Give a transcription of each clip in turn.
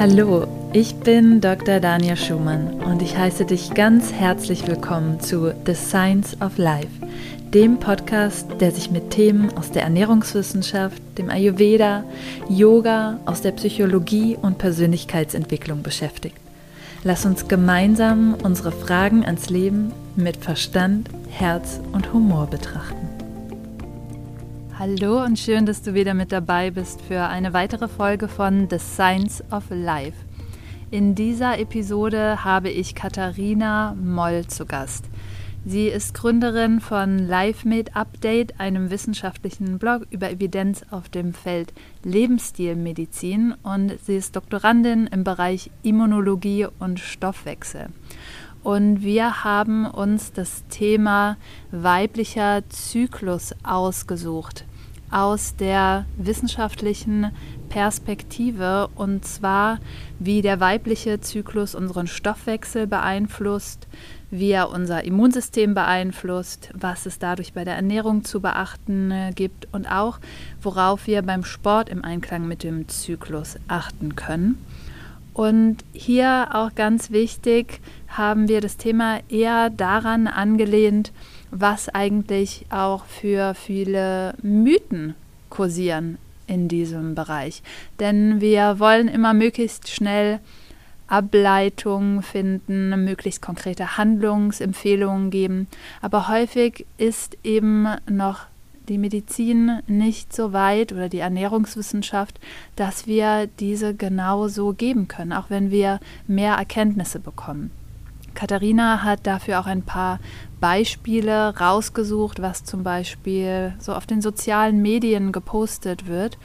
Hallo, ich bin Dr. Daniel Schumann und ich heiße dich ganz herzlich willkommen zu The Science of Life, dem Podcast, der sich mit Themen aus der Ernährungswissenschaft, dem Ayurveda, Yoga, aus der Psychologie und Persönlichkeitsentwicklung beschäftigt. Lass uns gemeinsam unsere Fragen ans Leben mit Verstand, Herz und Humor betrachten. Hallo und schön, dass du wieder mit dabei bist für eine weitere Folge von The Science of Life. In dieser Episode habe ich Katharina Moll zu Gast. Sie ist Gründerin von LifeMade Update, einem wissenschaftlichen Blog über Evidenz auf dem Feld Lebensstilmedizin und sie ist Doktorandin im Bereich Immunologie und Stoffwechsel. Und wir haben uns das Thema weiblicher Zyklus ausgesucht aus der wissenschaftlichen Perspektive und zwar, wie der weibliche Zyklus unseren Stoffwechsel beeinflusst, wie er unser Immunsystem beeinflusst, was es dadurch bei der Ernährung zu beachten äh, gibt und auch, worauf wir beim Sport im Einklang mit dem Zyklus achten können. Und hier auch ganz wichtig, haben wir das Thema eher daran angelehnt, was eigentlich auch für viele Mythen kursieren in diesem Bereich. Denn wir wollen immer möglichst schnell Ableitungen finden, möglichst konkrete Handlungsempfehlungen geben. Aber häufig ist eben noch die Medizin nicht so weit oder die Ernährungswissenschaft, dass wir diese genau so geben können, auch wenn wir mehr Erkenntnisse bekommen. Katharina hat dafür auch ein paar Beispiele rausgesucht, was zum Beispiel so auf den sozialen Medien gepostet wird.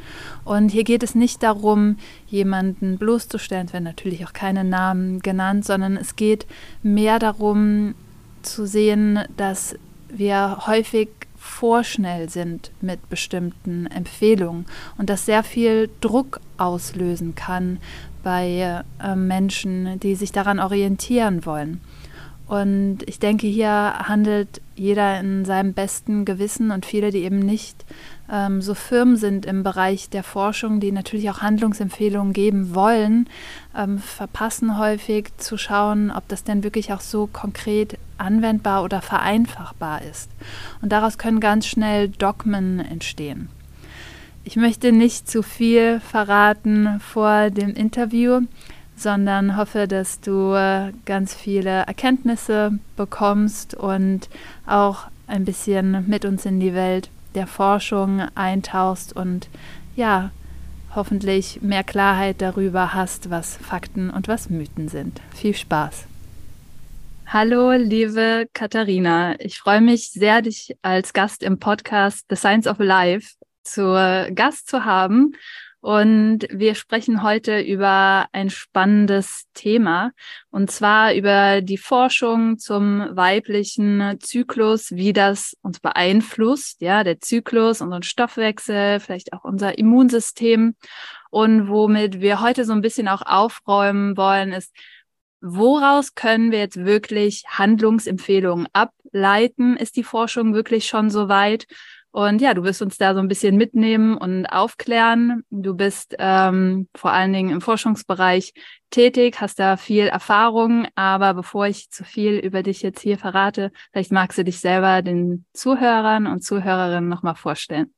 Und hier geht es nicht darum, jemanden bloßzustellen, es werden natürlich auch keine Namen genannt, sondern es geht mehr darum zu sehen, dass wir häufig vorschnell sind mit bestimmten Empfehlungen und das sehr viel Druck auslösen kann bei äh, Menschen, die sich daran orientieren wollen. Und ich denke, hier handelt jeder in seinem besten Gewissen und viele, die eben nicht ähm, so firm sind im Bereich der Forschung, die natürlich auch Handlungsempfehlungen geben wollen, ähm, verpassen häufig zu schauen, ob das denn wirklich auch so konkret anwendbar oder vereinfachbar ist. Und daraus können ganz schnell Dogmen entstehen. Ich möchte nicht zu viel verraten vor dem Interview, sondern hoffe, dass du äh, ganz viele Erkenntnisse bekommst und auch ein bisschen mit uns in die Welt der Forschung eintauchst und ja, hoffentlich mehr Klarheit darüber hast, was Fakten und was Mythen sind. Viel Spaß! Hallo, liebe Katharina. Ich freue mich sehr, dich als Gast im Podcast The Science of Life zur Gast zu haben. Und wir sprechen heute über ein spannendes Thema, und zwar über die Forschung zum weiblichen Zyklus, wie das uns beeinflusst, ja, der Zyklus, unseren Stoffwechsel, vielleicht auch unser Immunsystem. Und womit wir heute so ein bisschen auch aufräumen wollen, ist, woraus können wir jetzt wirklich Handlungsempfehlungen ableiten? Ist die Forschung wirklich schon so weit? Und ja, du wirst uns da so ein bisschen mitnehmen und aufklären. Du bist ähm, vor allen Dingen im Forschungsbereich tätig, hast da viel Erfahrung. Aber bevor ich zu viel über dich jetzt hier verrate, vielleicht magst du dich selber den Zuhörern und Zuhörerinnen nochmal vorstellen.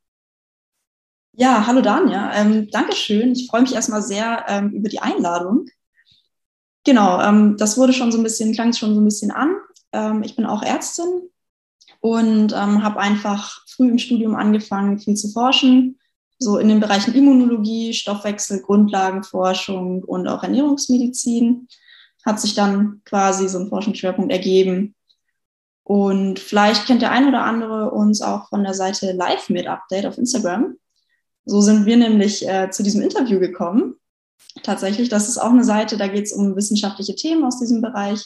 Ja, hallo Danja. Ähm, Dankeschön. Ich freue mich erstmal sehr ähm, über die Einladung. Genau, ähm, das wurde schon so ein bisschen, klang schon so ein bisschen an. Ähm, ich bin auch Ärztin und ähm, habe einfach früh im Studium angefangen, viel zu forschen, so in den Bereichen Immunologie, Stoffwechsel, Grundlagenforschung und auch Ernährungsmedizin. Hat sich dann quasi so ein Forschungsschwerpunkt ergeben. Und vielleicht kennt der ein oder andere uns auch von der Seite Live mit Update auf Instagram. So sind wir nämlich äh, zu diesem Interview gekommen. Tatsächlich, das ist auch eine Seite, da geht es um wissenschaftliche Themen aus diesem Bereich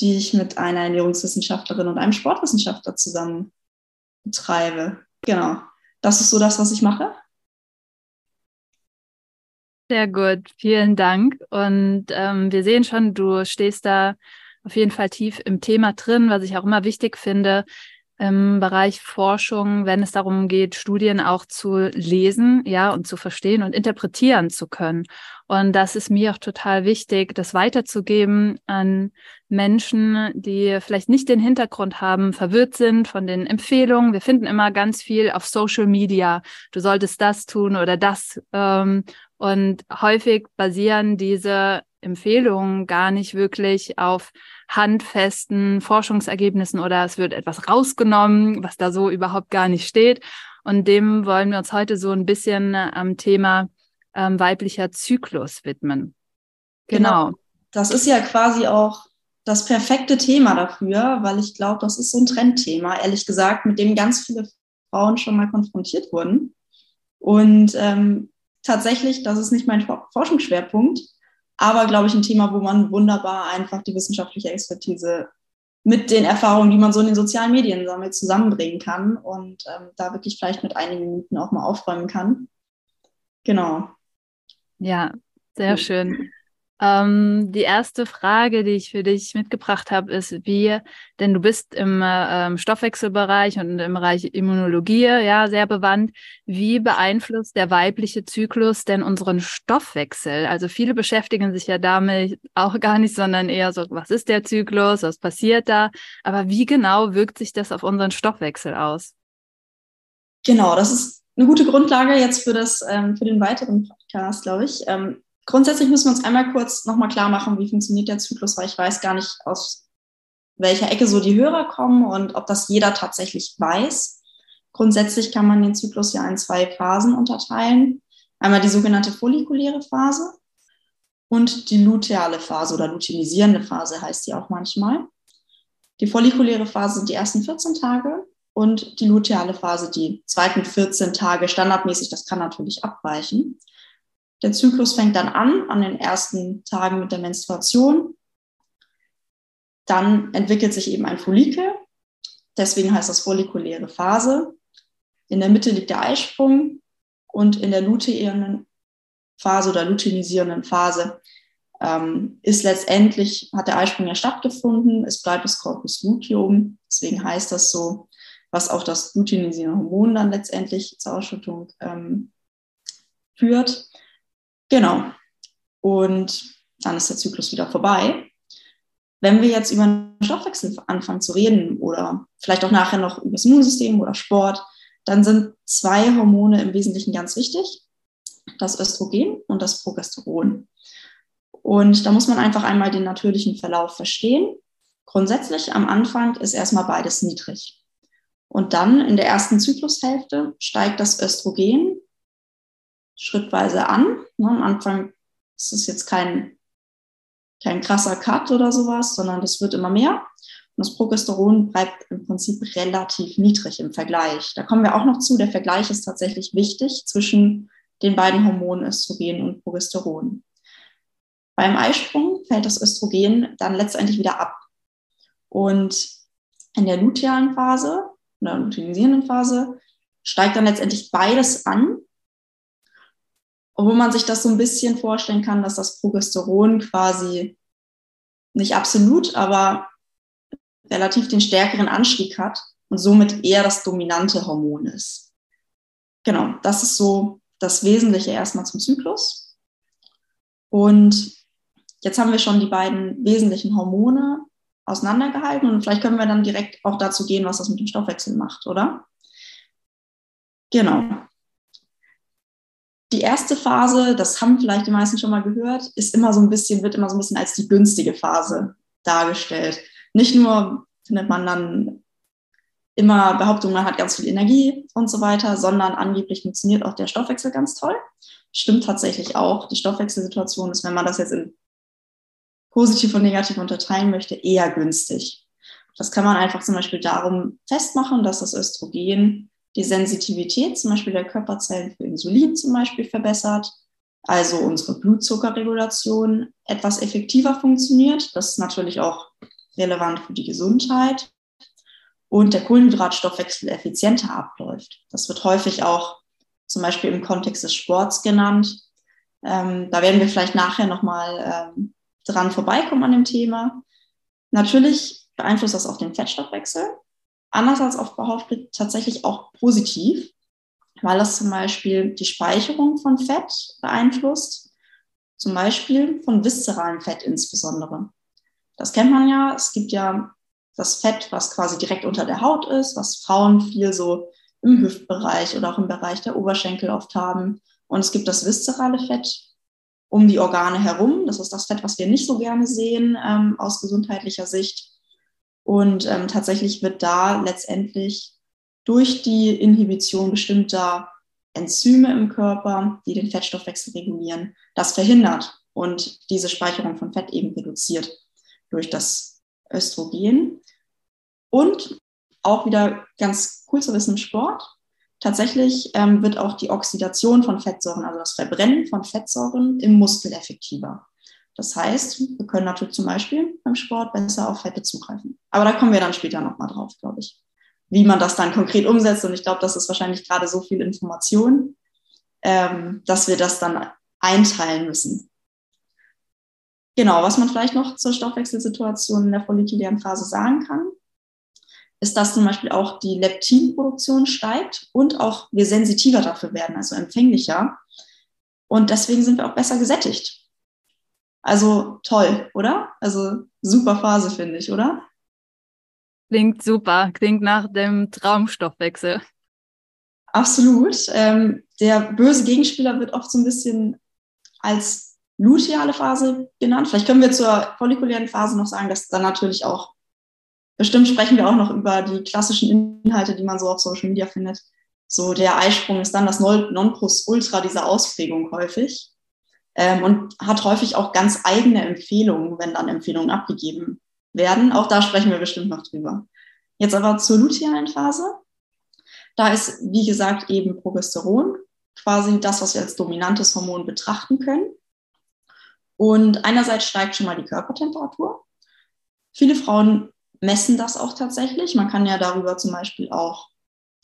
die ich mit einer Ernährungswissenschaftlerin und einem Sportwissenschaftler zusammen betreibe. Genau. Das ist so das, was ich mache. Sehr gut, vielen Dank. Und ähm, wir sehen schon, du stehst da auf jeden Fall tief im Thema drin, was ich auch immer wichtig finde, im Bereich Forschung, wenn es darum geht, Studien auch zu lesen, ja, und zu verstehen und interpretieren zu können. Und das ist mir auch total wichtig, das weiterzugeben an Menschen, die vielleicht nicht den Hintergrund haben, verwirrt sind von den Empfehlungen. Wir finden immer ganz viel auf Social Media. Du solltest das tun oder das. Ähm, und häufig basieren diese Empfehlungen gar nicht wirklich auf handfesten Forschungsergebnissen oder es wird etwas rausgenommen, was da so überhaupt gar nicht steht. Und dem wollen wir uns heute so ein bisschen am Thema ähm, weiblicher Zyklus widmen. Genau. genau. Das ist ja quasi auch das perfekte Thema dafür, weil ich glaube, das ist so ein Trendthema, ehrlich gesagt, mit dem ganz viele Frauen schon mal konfrontiert wurden. Und ähm, tatsächlich, das ist nicht mein Forschungsschwerpunkt, aber glaube ich ein Thema, wo man wunderbar einfach die wissenschaftliche Expertise mit den Erfahrungen, die man so in den sozialen Medien sammelt, zusammenbringen kann und ähm, da wirklich vielleicht mit einigen Minuten auch mal aufräumen kann. Genau. Ja, sehr schön. Ähm, die erste Frage, die ich für dich mitgebracht habe, ist, wie, denn du bist im äh, Stoffwechselbereich und im Bereich Immunologie ja sehr bewandt. Wie beeinflusst der weibliche Zyklus denn unseren Stoffwechsel? Also viele beschäftigen sich ja damit auch gar nicht, sondern eher so, was ist der Zyklus, was passiert da? Aber wie genau wirkt sich das auf unseren Stoffwechsel aus? Genau, das ist eine gute Grundlage jetzt für das ähm, für den weiteren Podcast, glaube ich. Ähm, Grundsätzlich müssen wir uns einmal kurz nochmal klar machen, wie funktioniert der Zyklus, weil ich weiß gar nicht, aus welcher Ecke so die Hörer kommen und ob das jeder tatsächlich weiß. Grundsätzlich kann man den Zyklus ja in zwei Phasen unterteilen. Einmal die sogenannte follikuläre Phase und die luteale Phase oder luteinisierende Phase heißt sie auch manchmal. Die follikuläre Phase sind die ersten 14 Tage und die luteale Phase die zweiten 14 Tage standardmäßig. Das kann natürlich abweichen. Der Zyklus fängt dann an, an den ersten Tagen mit der Menstruation. Dann entwickelt sich eben ein Follikel. Deswegen heißt das follikuläre Phase. In der Mitte liegt der Eisprung und in der luteinierenden Phase oder luteinisierenden Phase ähm, ist letztendlich, hat der Eisprung ja stattgefunden. Es bleibt das Corpus luteum. Deswegen heißt das so, was auch das luteinisierende Hormon dann letztendlich zur Ausschüttung ähm, führt. Genau. Und dann ist der Zyklus wieder vorbei. Wenn wir jetzt über den Stoffwechsel anfangen zu reden oder vielleicht auch nachher noch über das Immunsystem oder Sport, dann sind zwei Hormone im Wesentlichen ganz wichtig. Das Östrogen und das Progesteron. Und da muss man einfach einmal den natürlichen Verlauf verstehen. Grundsätzlich am Anfang ist erstmal beides niedrig. Und dann in der ersten Zyklushälfte steigt das Östrogen schrittweise an. Ne, am Anfang ist es jetzt kein, kein krasser Cut oder sowas, sondern das wird immer mehr. Und das Progesteron bleibt im Prinzip relativ niedrig im Vergleich. Da kommen wir auch noch zu. Der Vergleich ist tatsächlich wichtig zwischen den beiden Hormonen Östrogen und Progesteron. Beim Eisprung fällt das Östrogen dann letztendlich wieder ab. Und in der lutealen Phase oder luteinisierenden Phase steigt dann letztendlich beides an obwohl man sich das so ein bisschen vorstellen kann, dass das Progesteron quasi nicht absolut, aber relativ den stärkeren Anstieg hat und somit eher das dominante Hormon ist. Genau, das ist so das Wesentliche erstmal zum Zyklus. Und jetzt haben wir schon die beiden wesentlichen Hormone auseinandergehalten und vielleicht können wir dann direkt auch dazu gehen, was das mit dem Stoffwechsel macht, oder? Genau. Die erste Phase, das haben vielleicht die meisten schon mal gehört, ist immer so ein bisschen, wird immer so ein bisschen als die günstige Phase dargestellt. Nicht nur findet man dann immer Behauptungen, man hat ganz viel Energie und so weiter, sondern angeblich funktioniert auch der Stoffwechsel ganz toll. Stimmt tatsächlich auch. Die Stoffwechselsituation ist, wenn man das jetzt in positiv und negativ unterteilen möchte, eher günstig. Das kann man einfach zum Beispiel darum festmachen, dass das Östrogen die Sensitivität zum Beispiel der Körperzellen für Insulin zum Beispiel verbessert, also unsere Blutzuckerregulation etwas effektiver funktioniert. Das ist natürlich auch relevant für die Gesundheit und der Kohlenhydratstoffwechsel effizienter abläuft. Das wird häufig auch zum Beispiel im Kontext des Sports genannt. Ähm, da werden wir vielleicht nachher nochmal ähm, dran vorbeikommen an dem Thema. Natürlich beeinflusst das auch den Fettstoffwechsel. Anders als oft behauptet, tatsächlich auch positiv, weil das zum Beispiel die Speicherung von Fett beeinflusst, zum Beispiel von viszeralem Fett insbesondere. Das kennt man ja. Es gibt ja das Fett, was quasi direkt unter der Haut ist, was Frauen viel so im Hüftbereich oder auch im Bereich der Oberschenkel oft haben. Und es gibt das viszerale Fett um die Organe herum. Das ist das Fett, was wir nicht so gerne sehen ähm, aus gesundheitlicher Sicht. Und ähm, tatsächlich wird da letztendlich durch die Inhibition bestimmter Enzyme im Körper, die den Fettstoffwechsel regulieren, das verhindert und diese Speicherung von Fett eben reduziert durch das Östrogen. Und auch wieder ganz cool zu wissen im Sport. Tatsächlich ähm, wird auch die Oxidation von Fettsäuren, also das Verbrennen von Fettsäuren im Muskel effektiver. Das heißt, wir können natürlich zum Beispiel beim Sport besser auf Fette zugreifen. Aber da kommen wir dann später nochmal drauf, glaube ich, wie man das dann konkret umsetzt. Und ich glaube, das ist wahrscheinlich gerade so viel Information, ähm, dass wir das dann einteilen müssen. Genau, was man vielleicht noch zur Stoffwechselsituation in der follikulären Phase sagen kann, ist, dass zum Beispiel auch die Leptinproduktion steigt und auch wir sensitiver dafür werden, also empfänglicher. Und deswegen sind wir auch besser gesättigt. Also toll, oder? Also super Phase, finde ich, oder? Klingt super, klingt nach dem Traumstoffwechsel. Absolut. Ähm, der böse Gegenspieler wird oft so ein bisschen als luteale Phase genannt. Vielleicht können wir zur follikulären Phase noch sagen, dass dann natürlich auch, bestimmt sprechen wir auch noch über die klassischen Inhalte, die man so auf Social Media findet. So der Eisprung ist dann das Nonplusultra dieser Ausprägung häufig ähm, und hat häufig auch ganz eigene Empfehlungen, wenn dann Empfehlungen abgegeben werden. Auch da sprechen wir bestimmt noch drüber. Jetzt aber zur lutealen Phase. Da ist, wie gesagt, eben Progesteron quasi das, was wir als dominantes Hormon betrachten können. Und einerseits steigt schon mal die Körpertemperatur. Viele Frauen messen das auch tatsächlich. Man kann ja darüber zum Beispiel auch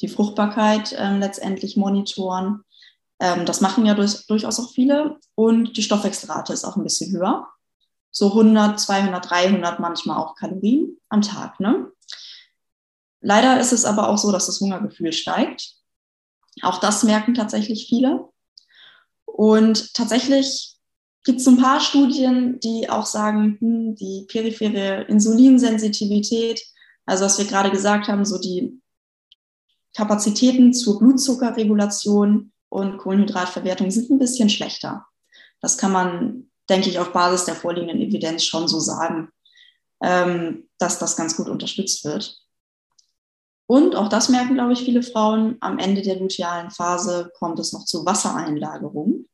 die Fruchtbarkeit äh, letztendlich monitoren. Ähm, das machen ja durch, durchaus auch viele. Und die Stoffwechselrate ist auch ein bisschen höher. So 100, 200, 300 manchmal auch Kalorien am Tag. Ne? Leider ist es aber auch so, dass das Hungergefühl steigt. Auch das merken tatsächlich viele. Und tatsächlich gibt es ein paar Studien, die auch sagen, hm, die periphere Insulinsensitivität, also was wir gerade gesagt haben, so die Kapazitäten zur Blutzuckerregulation und Kohlenhydratverwertung sind ein bisschen schlechter. Das kann man, denke ich, auf Basis der vorliegenden Evidenz schon so sagen, ähm, dass das ganz gut unterstützt wird. Und auch das merken, glaube ich, viele Frauen, am Ende der lutealen Phase kommt es noch zu Wassereinlagerung.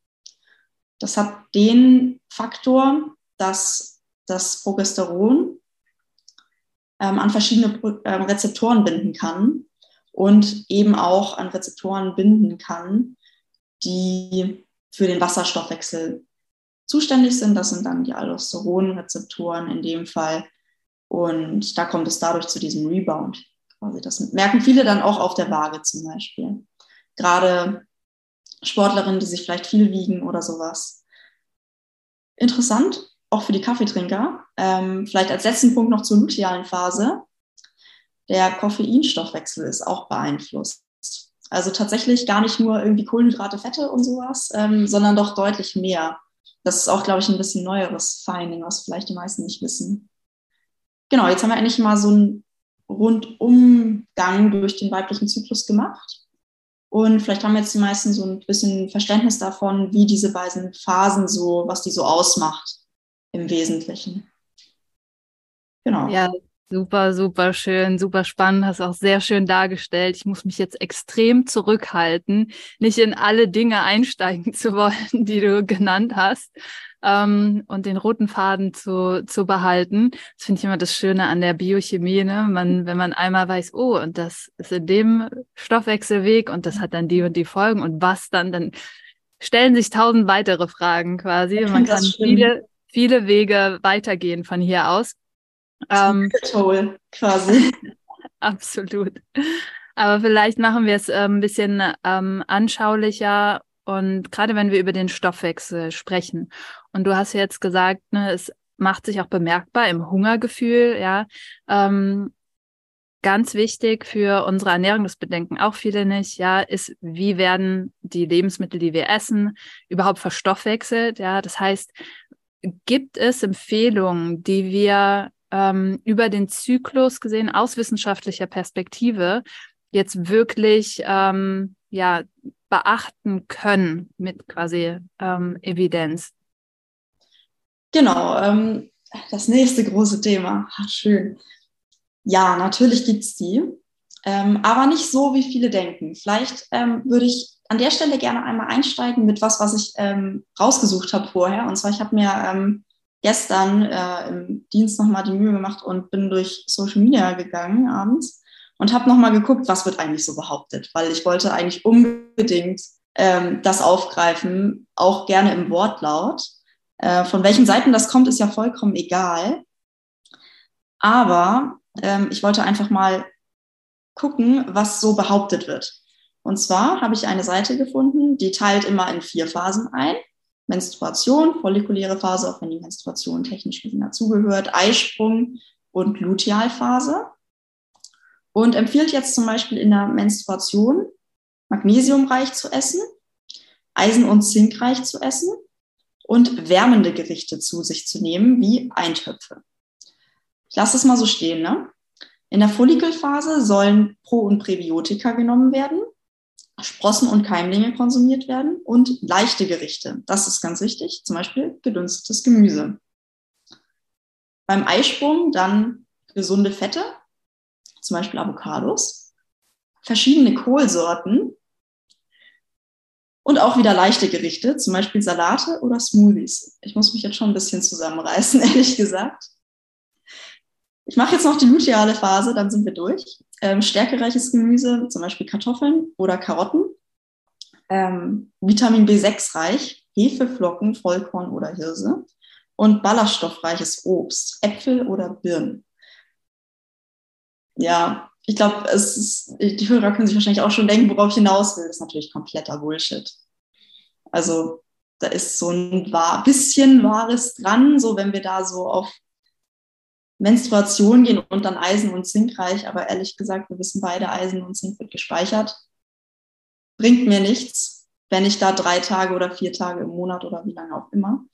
Das hat den Faktor, dass das Progesteron ähm, an verschiedene ähm, Rezeptoren binden kann und eben auch an Rezeptoren binden kann, die für den Wasserstoffwechsel zuständig sind. Das sind dann die Aldosteronrezeptoren in dem Fall. Und da kommt es dadurch zu diesem Rebound. Quasi das merken viele dann auch auf der Waage zum Beispiel. Gerade Sportlerinnen, die sich vielleicht viel wiegen oder sowas. Interessant, auch für die Kaffeetrinker. Ähm, vielleicht als letzten Punkt noch zur lutealen Phase. Der Koffeinstoffwechsel ist auch beeinflusst. Also tatsächlich gar nicht nur irgendwie Kohlenhydrate, Fette und sowas, ähm, sondern doch deutlich mehr. Das ist auch, glaube ich, ein bisschen neueres Finding, was vielleicht die meisten nicht wissen. Genau, jetzt haben wir endlich mal so einen Rundumgang durch den weiblichen Zyklus gemacht. Und vielleicht haben jetzt die meisten so ein bisschen Verständnis davon, wie diese beiden Phasen so, was die so ausmacht im Wesentlichen. Genau. Ja, Super, super schön, super spannend, hast auch sehr schön dargestellt. Ich muss mich jetzt extrem zurückhalten, nicht in alle Dinge einsteigen zu wollen, die du genannt hast ähm, und den roten Faden zu, zu behalten. Das finde ich immer das Schöne an der Biochemie, ne? Man, wenn man einmal weiß, oh, und das ist in dem Stoffwechselweg und das hat dann die und die Folgen und was dann, dann stellen sich tausend weitere Fragen quasi. Man kann viele, viele Wege weitergehen von hier aus. Ähm, Toll, quasi. Absolut. Aber vielleicht machen wir es äh, ein bisschen ähm, anschaulicher und gerade wenn wir über den Stoffwechsel sprechen. Und du hast jetzt gesagt, ne, es macht sich auch bemerkbar im Hungergefühl, ja. Ähm, Ganz wichtig für unsere Ernährung, das bedenken auch viele nicht, ja, ist, wie werden die Lebensmittel, die wir essen, überhaupt verstoffwechselt? Ja, das heißt, gibt es Empfehlungen, die wir ähm, über den Zyklus gesehen aus wissenschaftlicher Perspektive jetzt wirklich ähm, ja beachten können mit quasi ähm, Evidenz? Genau, ähm, das nächste große Thema. Ach, schön. Ja, natürlich gibt es die, ähm, aber nicht so, wie viele denken. Vielleicht ähm, würde ich an der Stelle gerne einmal einsteigen mit was, was ich ähm, rausgesucht habe vorher. Und zwar, ich habe mir ähm, gestern äh, im Dienst nochmal die Mühe gemacht und bin durch Social Media gegangen abends und habe nochmal geguckt, was wird eigentlich so behauptet, weil ich wollte eigentlich unbedingt ähm, das aufgreifen, auch gerne im Wortlaut. Äh, von welchen Seiten das kommt, ist ja vollkommen egal. Aber ähm, ich wollte einfach mal gucken, was so behauptet wird. Und zwar habe ich eine Seite gefunden, die teilt immer in vier Phasen ein. Menstruation, follikuläre Phase, auch wenn die Menstruation technisch gesehen dazugehört, Eisprung und Lutealphase. Und empfiehlt jetzt zum Beispiel in der Menstruation magnesiumreich zu essen, eisen- und zinkreich zu essen und wärmende Gerichte zu sich zu nehmen, wie Eintöpfe. Ich lasse es mal so stehen. Ne? In der Follikelphase sollen Pro- und Präbiotika genommen werden, Sprossen und Keimlinge konsumiert werden und leichte Gerichte. Das ist ganz wichtig, zum Beispiel gedünstetes Gemüse. Beim Eisprung dann gesunde Fette, zum Beispiel Avocados, verschiedene Kohlsorten und auch wieder leichte Gerichte, zum Beispiel Salate oder Smoothies. Ich muss mich jetzt schon ein bisschen zusammenreißen, ehrlich gesagt. Ich mache jetzt noch die luteale Phase, dann sind wir durch. Ähm, stärkereiches Gemüse, zum Beispiel Kartoffeln oder Karotten. Ähm, Vitamin B6 reich, Hefeflocken, Vollkorn oder Hirse. Und ballaststoffreiches Obst, Äpfel oder Birnen. Ja, ich glaube, die Hörer können sich wahrscheinlich auch schon denken, worauf ich hinaus will. Das ist natürlich kompletter Bullshit. Also da ist so ein bisschen Wahres dran, so wenn wir da so auf Menstruation gehen und dann Eisen und Zink reich, aber ehrlich gesagt, wir wissen beide, Eisen und Zink wird gespeichert. Bringt mir nichts, wenn ich da drei Tage oder vier Tage im Monat oder wie lange auch immer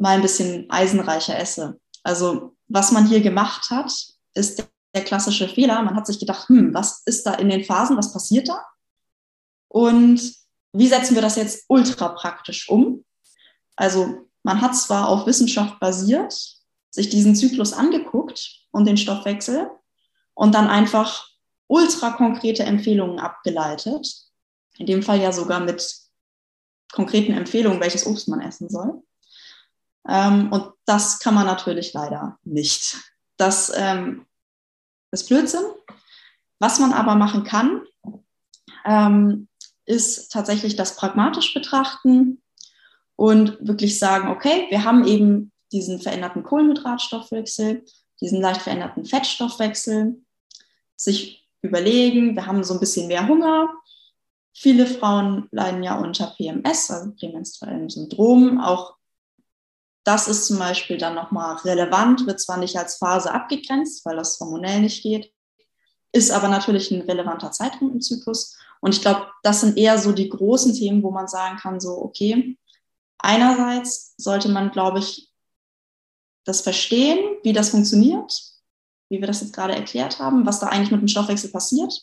mal ein bisschen eisenreicher esse. Also was man hier gemacht hat, ist der klassische Fehler. Man hat sich gedacht, hm, was ist da in den Phasen, was passiert da? Und wie setzen wir das jetzt ultra praktisch um? Also man hat zwar auf Wissenschaft basiert, sich diesen Zyklus angeguckt und den Stoffwechsel und dann einfach ultra konkrete Empfehlungen abgeleitet. In dem Fall ja sogar mit konkreten Empfehlungen, welches Obst man essen soll. Ähm, und das kann man natürlich leider nicht. Das ähm, ist Blödsinn. Was man aber machen kann, ähm, ist tatsächlich das pragmatisch betrachten und wirklich sagen, okay, wir haben eben diesen veränderten Kohlenhydratstoffwechsel, diesen leicht veränderten Fettstoffwechsel, sich überlegen, wir haben so ein bisschen mehr Hunger. Viele Frauen leiden ja unter PMS, also prämenstruellem Syndrom. Auch das ist zum Beispiel dann nochmal relevant, wird zwar nicht als Phase abgegrenzt, weil das hormonell nicht geht, ist aber natürlich ein relevanter Zeitraum im Zyklus. Und ich glaube, das sind eher so die großen Themen, wo man sagen kann, so, okay, einerseits sollte man, glaube ich, das Verstehen, wie das funktioniert, wie wir das jetzt gerade erklärt haben, was da eigentlich mit dem Stoffwechsel passiert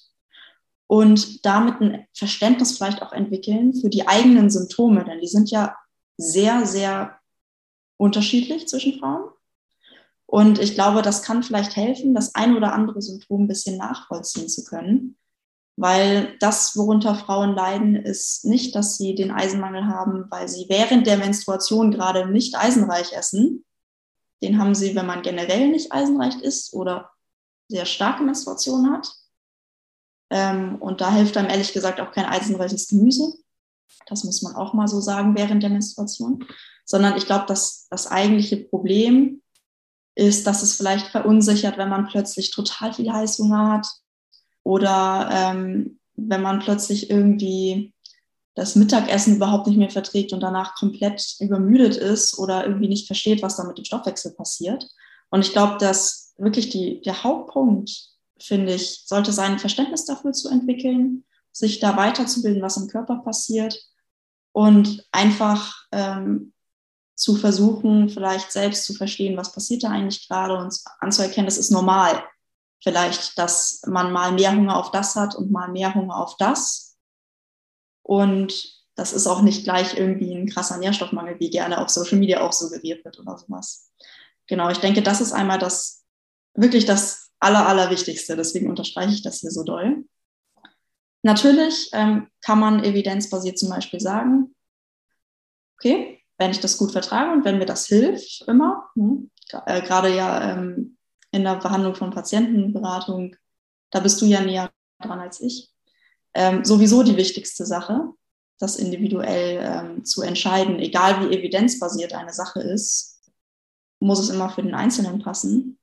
und damit ein Verständnis vielleicht auch entwickeln für die eigenen Symptome, denn die sind ja sehr, sehr unterschiedlich zwischen Frauen. Und ich glaube, das kann vielleicht helfen, das ein oder andere Symptom ein bisschen nachvollziehen zu können. Weil das, worunter Frauen leiden, ist nicht, dass sie den Eisenmangel haben, weil sie während der Menstruation gerade nicht eisenreich essen, den haben sie, wenn man generell nicht eisenreich ist oder sehr starke Menstruation hat. Ähm, und da hilft einem ehrlich gesagt auch kein eisenreiches Gemüse. Das muss man auch mal so sagen während der Menstruation. Sondern ich glaube, dass das eigentliche Problem ist, dass es vielleicht verunsichert, wenn man plötzlich total viel Heißhunger hat oder ähm, wenn man plötzlich irgendwie das Mittagessen überhaupt nicht mehr verträgt und danach komplett übermüdet ist oder irgendwie nicht versteht, was da mit dem Stoffwechsel passiert. Und ich glaube, dass wirklich die, der Hauptpunkt finde ich, sollte sein, Verständnis dafür zu entwickeln, sich da weiterzubilden, was im Körper passiert und einfach ähm, zu versuchen, vielleicht selbst zu verstehen, was passiert da eigentlich gerade und anzuerkennen, das ist normal. Vielleicht, dass man mal mehr Hunger auf das hat und mal mehr Hunger auf das. Und das ist auch nicht gleich irgendwie ein krasser Nährstoffmangel, wie gerne auf Social Media auch suggeriert wird oder sowas. Genau, ich denke, das ist einmal das wirklich das Aller, Allerwichtigste. Deswegen unterstreiche ich das hier so doll. Natürlich ähm, kann man evidenzbasiert zum Beispiel sagen, okay, wenn ich das gut vertrage und wenn mir das hilft, immer, hm, äh, gerade ja ähm, in der Behandlung von Patientenberatung, da bist du ja näher dran als ich, ähm, sowieso die wichtigste Sache, das individuell ähm, zu entscheiden, egal wie evidenzbasiert eine Sache ist, muss es immer für den Einzelnen passen.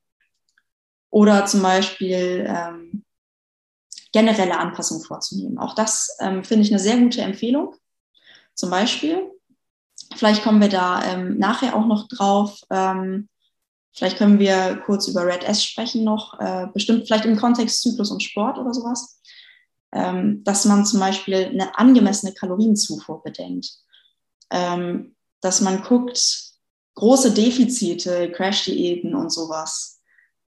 Oder zum Beispiel ähm, generelle Anpassungen vorzunehmen. Auch das ähm, finde ich eine sehr gute Empfehlung. Zum Beispiel, vielleicht kommen wir da ähm, nachher auch noch drauf. Ähm, vielleicht können wir kurz über Red S sprechen noch, äh, bestimmt vielleicht im Kontext Zyklus und Sport oder sowas dass man zum Beispiel eine angemessene Kalorienzufuhr bedenkt. Ähm, dass man guckt, große Defizite, Crash-Diäten und sowas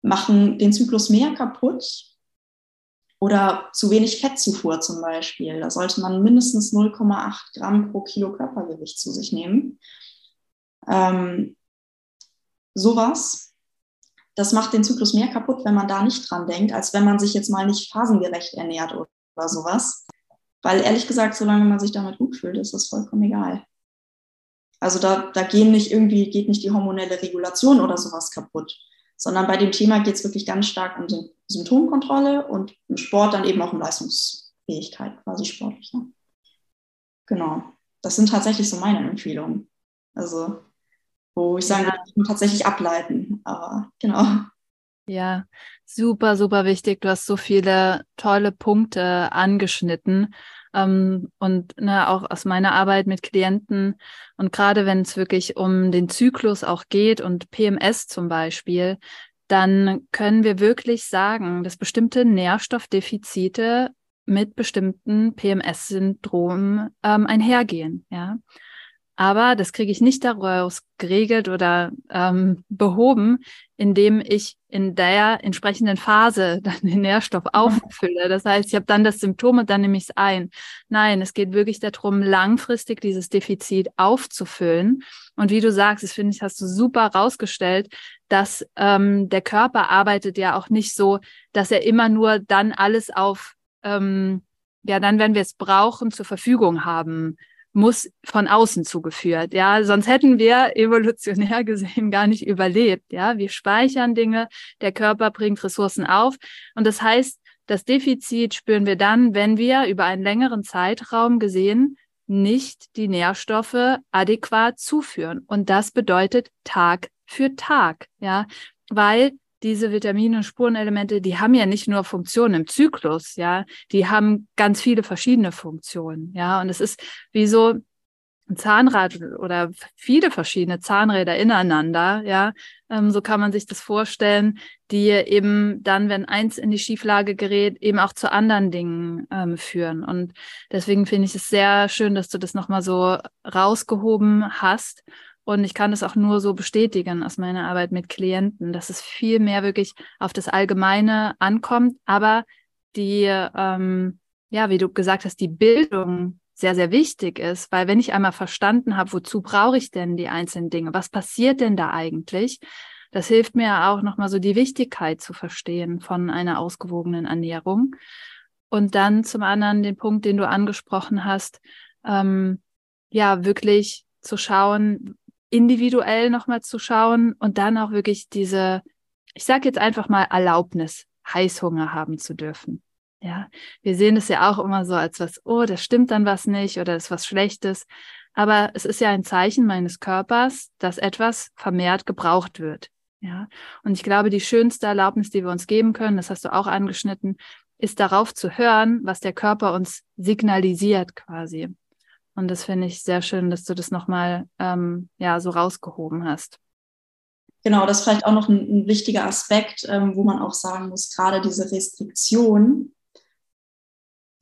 machen den Zyklus mehr kaputt oder zu wenig Fettzufuhr zum Beispiel. Da sollte man mindestens 0,8 Gramm pro Kilo Körpergewicht zu sich nehmen. Ähm, sowas, das macht den Zyklus mehr kaputt, wenn man da nicht dran denkt, als wenn man sich jetzt mal nicht phasengerecht ernährt oder sowas. Weil ehrlich gesagt, solange man sich damit gut fühlt, ist das vollkommen egal. Also da, da gehen nicht irgendwie, geht nicht die hormonelle Regulation oder sowas kaputt, sondern bei dem Thema geht es wirklich ganz stark um Symptomkontrolle und im Sport dann eben auch um Leistungsfähigkeit, quasi sportlich. Ne? Genau. Das sind tatsächlich so meine Empfehlungen. Also, wo ich sage, ja. tatsächlich ableiten. Aber genau. Ja, super, super wichtig. Du hast so viele tolle Punkte angeschnitten. Ähm, und ne, auch aus meiner Arbeit mit Klienten und gerade wenn es wirklich um den Zyklus auch geht und PMS zum Beispiel, dann können wir wirklich sagen, dass bestimmte Nährstoffdefizite mit bestimmten PMS-Syndromen ähm, einhergehen. Ja, aber das kriege ich nicht daraus geregelt oder ähm, behoben, indem ich in der entsprechenden Phase dann den Nährstoff auffülle. Das heißt, ich habe dann das Symptom und dann nehme ich es ein. Nein, es geht wirklich darum, langfristig dieses Defizit aufzufüllen. Und wie du sagst, das finde ich, hast du super rausgestellt, dass ähm, der Körper arbeitet ja auch nicht so, dass er immer nur dann alles auf, ähm, ja, dann, wenn wir es brauchen, zur Verfügung haben muss von außen zugeführt. Ja, sonst hätten wir evolutionär gesehen gar nicht überlebt. Ja, wir speichern Dinge, der Körper bringt Ressourcen auf. Und das heißt, das Defizit spüren wir dann, wenn wir über einen längeren Zeitraum gesehen nicht die Nährstoffe adäquat zuführen. Und das bedeutet Tag für Tag. Ja, weil diese Vitamine und Spurenelemente, die haben ja nicht nur Funktionen im Zyklus, ja, die haben ganz viele verschiedene Funktionen, ja, und es ist wie so ein Zahnrad oder viele verschiedene Zahnräder ineinander, ja, ähm, so kann man sich das vorstellen, die eben dann, wenn eins in die Schieflage gerät, eben auch zu anderen Dingen ähm, führen. Und deswegen finde ich es sehr schön, dass du das nochmal so rausgehoben hast und ich kann es auch nur so bestätigen aus meiner Arbeit mit Klienten, dass es viel mehr wirklich auf das Allgemeine ankommt, aber die, ähm, ja, wie du gesagt hast, die Bildung sehr, sehr wichtig ist, weil wenn ich einmal verstanden habe, wozu brauche ich denn die einzelnen Dinge, was passiert denn da eigentlich, das hilft mir auch nochmal so die Wichtigkeit zu verstehen von einer ausgewogenen Ernährung. Und dann zum anderen den Punkt, den du angesprochen hast, ähm, ja, wirklich zu schauen, individuell nochmal zu schauen und dann auch wirklich diese, ich sage jetzt einfach mal Erlaubnis, Heißhunger haben zu dürfen. Ja, wir sehen es ja auch immer so als was, oh, das stimmt dann was nicht oder das ist was Schlechtes. Aber es ist ja ein Zeichen meines Körpers, dass etwas vermehrt gebraucht wird. Ja, und ich glaube, die schönste Erlaubnis, die wir uns geben können, das hast du auch angeschnitten, ist darauf zu hören, was der Körper uns signalisiert quasi. Und das finde ich sehr schön, dass du das nochmal ähm, ja, so rausgehoben hast. Genau, das ist vielleicht auch noch ein, ein wichtiger Aspekt, ähm, wo man auch sagen muss, gerade diese Restriktion,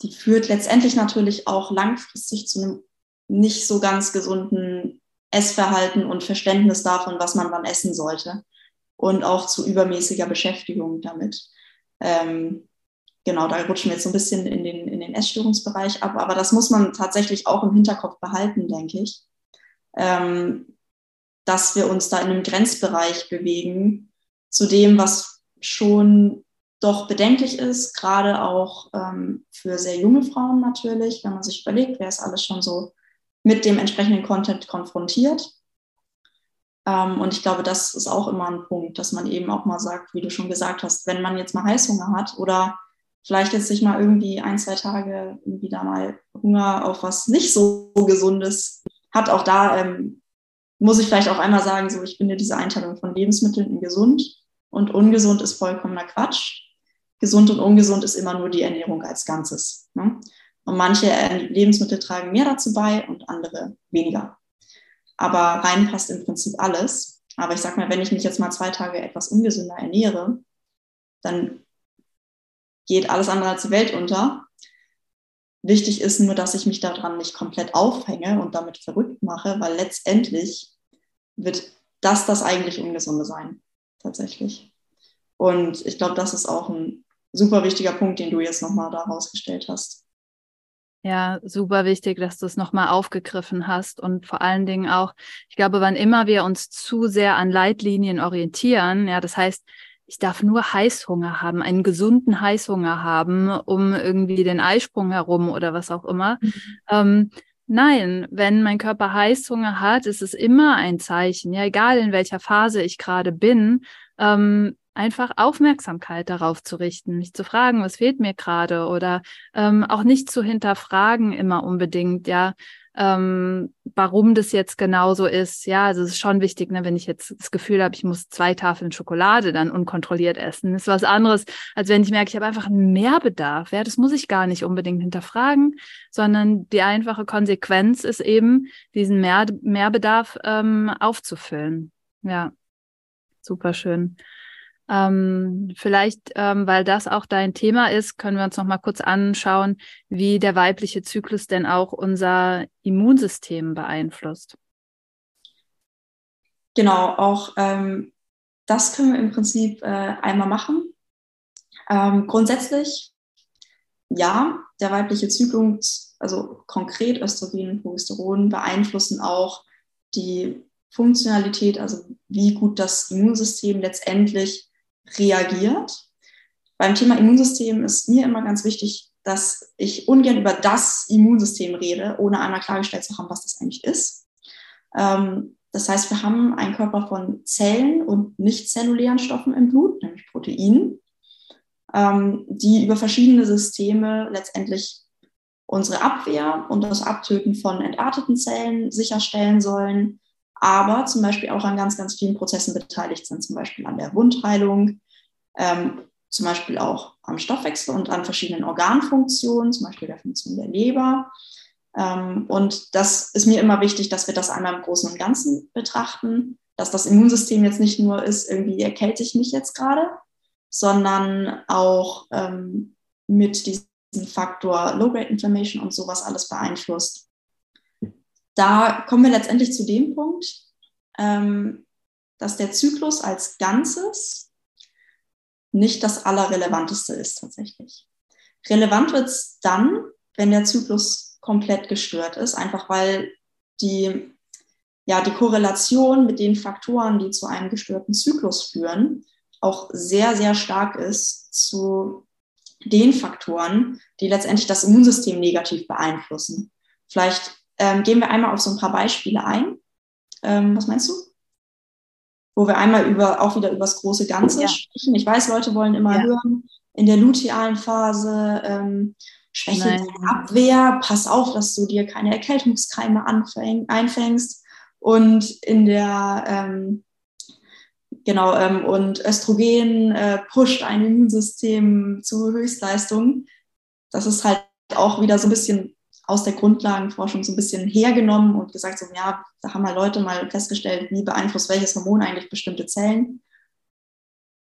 die führt letztendlich natürlich auch langfristig zu einem nicht so ganz gesunden Essverhalten und Verständnis davon, was man wann essen sollte und auch zu übermäßiger Beschäftigung damit. Ähm, genau, da rutschen wir jetzt so ein bisschen in den, in den Essstörungsbereich ab, aber das muss man tatsächlich auch im Hinterkopf behalten, denke ich, ähm, dass wir uns da in einem Grenzbereich bewegen zu dem, was schon doch bedenklich ist, gerade auch ähm, für sehr junge Frauen natürlich, wenn man sich überlegt, wer ist alles schon so mit dem entsprechenden Content konfrontiert. Ähm, und ich glaube, das ist auch immer ein Punkt, dass man eben auch mal sagt, wie du schon gesagt hast, wenn man jetzt mal Heißhunger hat oder vielleicht jetzt sich mal irgendwie ein, zwei Tage irgendwie da mal Hunger auf was nicht so gesundes hat, auch da ähm, muss ich vielleicht auch einmal sagen, so ich finde diese Einteilung von Lebensmitteln in gesund und ungesund ist vollkommener Quatsch gesund und ungesund ist immer nur die Ernährung als Ganzes. Ne? Und manche Lebensmittel tragen mehr dazu bei und andere weniger. Aber rein passt im Prinzip alles. Aber ich sag mal, wenn ich mich jetzt mal zwei Tage etwas ungesünder ernähre, dann geht alles andere als die Welt unter. Wichtig ist nur, dass ich mich daran nicht komplett aufhänge und damit verrückt mache, weil letztendlich wird das das eigentlich Ungesunde sein, tatsächlich. Und ich glaube, das ist auch ein super wichtiger Punkt, den du jetzt nochmal da rausgestellt hast. Ja, super wichtig, dass du es nochmal aufgegriffen hast und vor allen Dingen auch, ich glaube, wann immer wir uns zu sehr an Leitlinien orientieren, ja, das heißt, ich darf nur Heißhunger haben, einen gesunden Heißhunger haben, um irgendwie den Eisprung herum oder was auch immer. Mhm. Ähm, nein, wenn mein Körper Heißhunger hat, ist es immer ein Zeichen, ja, egal in welcher Phase ich gerade bin, ähm, einfach Aufmerksamkeit darauf zu richten, mich zu fragen, was fehlt mir gerade oder ähm, auch nicht zu hinterfragen immer unbedingt, ja, ähm, warum das jetzt genau so ist. Ja, also es ist schon wichtig, ne, wenn ich jetzt das Gefühl habe, ich muss zwei Tafeln Schokolade dann unkontrolliert essen, ist was anderes, als wenn ich merke, ich habe einfach einen Mehrbedarf. Ja, das muss ich gar nicht unbedingt hinterfragen, sondern die einfache Konsequenz ist eben, diesen Mehr Mehrbedarf ähm, aufzufüllen. Ja, super schön. Ähm, vielleicht, ähm, weil das auch dein Thema ist, können wir uns noch mal kurz anschauen, wie der weibliche Zyklus denn auch unser Immunsystem beeinflusst. Genau, auch ähm, das können wir im Prinzip äh, einmal machen. Ähm, grundsätzlich, ja, der weibliche Zyklus, also konkret Östrogen und Progesteron, beeinflussen auch die Funktionalität, also wie gut das Immunsystem letztendlich reagiert. Beim Thema Immunsystem ist mir immer ganz wichtig, dass ich ungern über das Immunsystem rede, ohne einmal klargestellt zu haben, was das eigentlich ist. Ähm, das heißt, wir haben einen Körper von Zellen und nicht zellulären Stoffen im Blut, nämlich Proteinen, ähm, die über verschiedene Systeme letztendlich unsere Abwehr und das Abtöten von entarteten Zellen sicherstellen sollen, aber zum Beispiel auch an ganz, ganz vielen Prozessen beteiligt sind, zum Beispiel an der Wundheilung, ähm, zum Beispiel auch am Stoffwechsel und an verschiedenen Organfunktionen, zum Beispiel der Funktion der Leber. Ähm, und das ist mir immer wichtig, dass wir das einmal im Großen und Ganzen betrachten, dass das Immunsystem jetzt nicht nur ist, irgendwie erkälte ich mich jetzt gerade, sondern auch ähm, mit diesem Faktor Low-Grade Inflammation und sowas alles beeinflusst da kommen wir letztendlich zu dem Punkt, ähm, dass der Zyklus als Ganzes nicht das Allerrelevanteste ist tatsächlich. Relevant wird es dann, wenn der Zyklus komplett gestört ist, einfach weil die, ja, die Korrelation mit den Faktoren, die zu einem gestörten Zyklus führen, auch sehr, sehr stark ist zu den Faktoren, die letztendlich das Immunsystem negativ beeinflussen. Vielleicht ähm, gehen wir einmal auf so ein paar Beispiele ein. Ähm, was meinst du? Wo wir einmal über, auch wieder über das große Ganze ja. sprechen. Ich weiß, Leute wollen immer ja. hören, in der lutealen Phase ähm, schwächelt deine Abwehr, pass auf, dass du dir keine Erkältungskeime anfäng, einfängst. Und in der, ähm, genau, ähm, und Östrogen äh, pusht ein Immunsystem zu Höchstleistungen. Das ist halt auch wieder so ein bisschen aus der Grundlagenforschung so ein bisschen hergenommen und gesagt, so, ja, da haben mal Leute mal festgestellt, wie beeinflusst welches Hormon eigentlich bestimmte Zellen.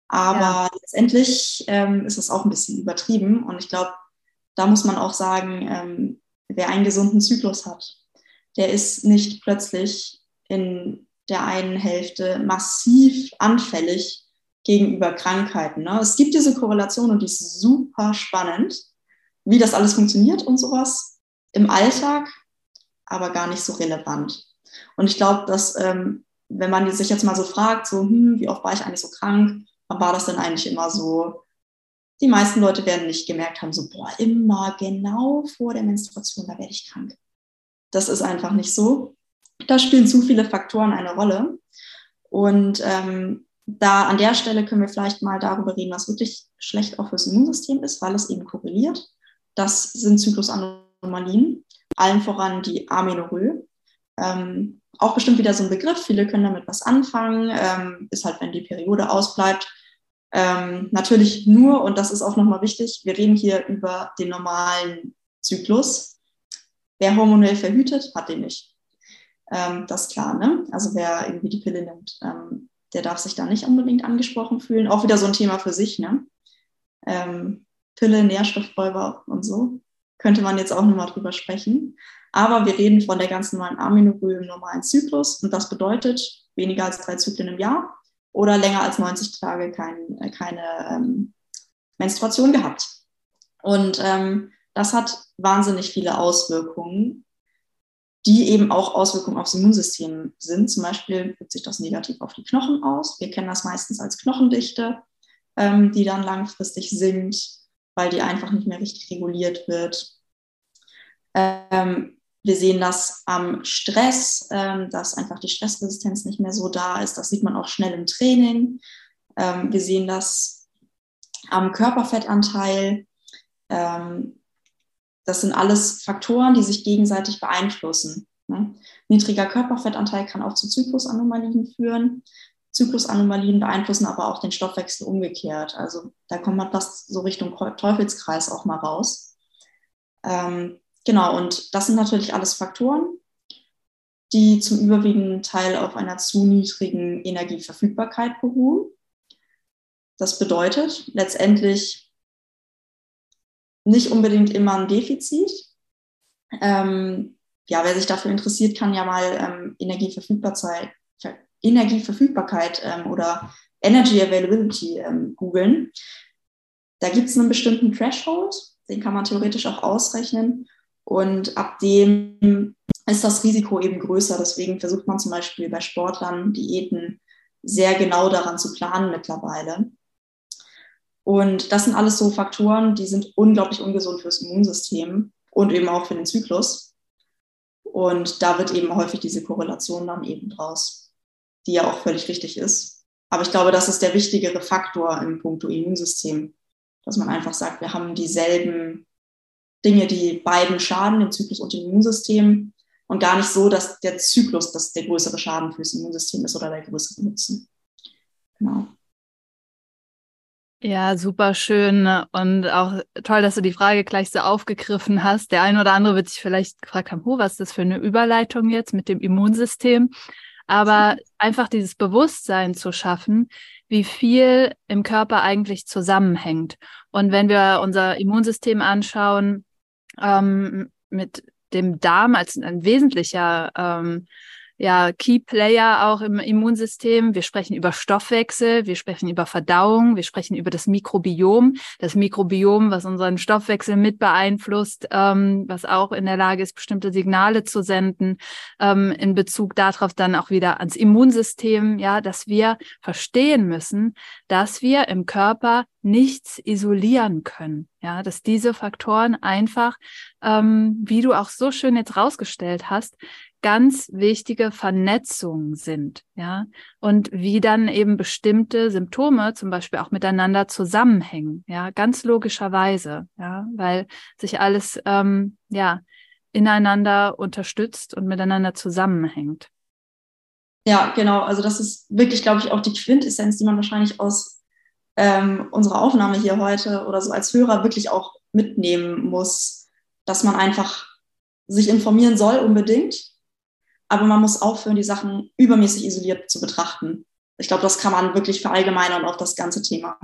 Aber ja. letztendlich ähm, ist es auch ein bisschen übertrieben. Und ich glaube, da muss man auch sagen, ähm, wer einen gesunden Zyklus hat, der ist nicht plötzlich in der einen Hälfte massiv anfällig gegenüber Krankheiten. Ne? Es gibt diese Korrelation und die ist super spannend, wie das alles funktioniert und sowas im Alltag, aber gar nicht so relevant. Und ich glaube, dass ähm, wenn man sich jetzt mal so fragt, so, hm, wie oft war ich eigentlich so krank, wann war das denn eigentlich immer so? Die meisten Leute werden nicht gemerkt haben, so, boah, immer genau vor der Menstruation, da werde ich krank. Das ist einfach nicht so. Da spielen zu viele Faktoren eine Rolle. Und ähm, da an der Stelle können wir vielleicht mal darüber reden, was wirklich schlecht auch fürs Immunsystem ist, weil es eben korreliert. Das sind Zyklusanomalien, allen voran die Amenorrhoe. Ähm, auch bestimmt wieder so ein Begriff, viele können damit was anfangen, ähm, ist halt, wenn die Periode ausbleibt. Ähm, natürlich nur, und das ist auch nochmal wichtig, wir reden hier über den normalen Zyklus. Wer hormonell verhütet, hat den nicht. Ähm, das ist klar, ne? Also wer irgendwie die Pille nimmt, ähm, der darf sich da nicht unbedingt angesprochen fühlen. Auch wieder so ein Thema für sich, ne? Ähm, Pille, Nährstoffräuber und so. Könnte man jetzt auch nochmal drüber sprechen. Aber wir reden von der ganzen normalen Aminorrhoe im normalen Zyklus. Und das bedeutet weniger als drei Zyklen im Jahr oder länger als 90 Tage kein, äh, keine ähm, Menstruation gehabt. Und ähm, das hat wahnsinnig viele Auswirkungen die eben auch Auswirkungen aufs Immunsystem sind. Zum Beispiel wirkt sich das negativ auf die Knochen aus. Wir kennen das meistens als Knochendichte, ähm, die dann langfristig sinkt, weil die einfach nicht mehr richtig reguliert wird. Ähm, wir sehen das am Stress, ähm, dass einfach die Stressresistenz nicht mehr so da ist. Das sieht man auch schnell im Training. Ähm, wir sehen das am Körperfettanteil. Ähm, das sind alles Faktoren, die sich gegenseitig beeinflussen. Ne? Niedriger Körperfettanteil kann auch zu Zyklusanomalien führen. Zyklusanomalien beeinflussen aber auch den Stoffwechsel umgekehrt. Also da kommt man fast so Richtung Teufelskreis auch mal raus. Ähm, genau, und das sind natürlich alles Faktoren, die zum überwiegenden Teil auf einer zu niedrigen Energieverfügbarkeit beruhen. Das bedeutet letztendlich nicht unbedingt immer ein Defizit. Ähm, ja, wer sich dafür interessiert, kann ja mal ähm, Energieverfügbarkeit, Energieverfügbarkeit ähm, oder Energy Availability ähm, googeln. Da gibt es einen bestimmten Threshold, den kann man theoretisch auch ausrechnen. Und ab dem ist das Risiko eben größer. Deswegen versucht man zum Beispiel bei Sportlern, Diäten sehr genau daran zu planen mittlerweile. Und das sind alles so Faktoren, die sind unglaublich ungesund fürs Immunsystem und eben auch für den Zyklus. Und da wird eben häufig diese Korrelation dann eben draus, die ja auch völlig richtig ist. Aber ich glaube, das ist der wichtigere Faktor im Punkto Immunsystem, dass man einfach sagt, wir haben dieselben Dinge, die beiden schaden, den Zyklus und dem Immunsystem. Und gar nicht so, dass der Zyklus das der größere Schaden fürs Immunsystem ist oder der größere Nutzen. Genau. Ja, super schön und auch toll, dass du die Frage gleich so aufgegriffen hast. Der eine oder andere wird sich vielleicht gefragt haben, oh, was ist das für eine Überleitung jetzt mit dem Immunsystem? Aber einfach dieses Bewusstsein zu schaffen, wie viel im Körper eigentlich zusammenhängt. Und wenn wir unser Immunsystem anschauen, ähm, mit dem Darm als ein wesentlicher ähm, ja, Key Player auch im Immunsystem. Wir sprechen über Stoffwechsel, wir sprechen über Verdauung, wir sprechen über das Mikrobiom. Das Mikrobiom, was unseren Stoffwechsel mit beeinflusst, ähm, was auch in der Lage ist, bestimmte Signale zu senden, ähm, in Bezug darauf dann auch wieder ans Immunsystem, ja, dass wir verstehen müssen, dass wir im Körper nichts isolieren können. Ja, dass diese Faktoren einfach, ähm, wie du auch so schön jetzt rausgestellt hast, ganz wichtige Vernetzungen sind, ja, und wie dann eben bestimmte Symptome zum Beispiel auch miteinander zusammenhängen, ja, ganz logischerweise, ja, weil sich alles, ähm, ja, ineinander unterstützt und miteinander zusammenhängt. Ja, genau. Also das ist wirklich, glaube ich, auch die Quintessenz, die man wahrscheinlich aus ähm, unserer Aufnahme hier heute oder so als Hörer wirklich auch mitnehmen muss, dass man einfach sich informieren soll unbedingt, aber man muss aufhören, die Sachen übermäßig isoliert zu betrachten. Ich glaube, das kann man wirklich verallgemeinern auf das ganze Thema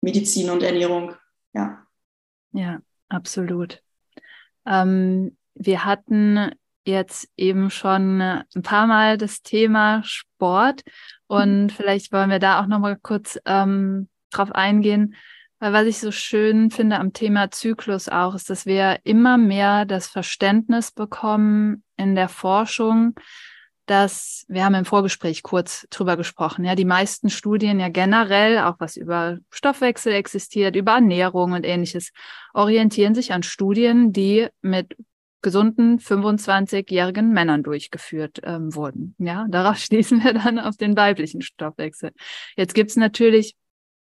Medizin und Ernährung. Ja. Ja, absolut. Ähm, wir hatten jetzt eben schon ein paar Mal das Thema Sport und mhm. vielleicht wollen wir da auch noch mal kurz ähm, drauf eingehen, weil was ich so schön finde am Thema Zyklus auch, ist, dass wir immer mehr das Verständnis bekommen in der Forschung, dass wir haben im Vorgespräch kurz drüber gesprochen, ja, die meisten Studien ja generell, auch was über Stoffwechsel existiert, über Ernährung und ähnliches, orientieren sich an Studien, die mit gesunden 25-jährigen Männern durchgeführt ähm, wurden. Ja, darauf schließen wir dann auf den weiblichen Stoffwechsel. Jetzt gibt es natürlich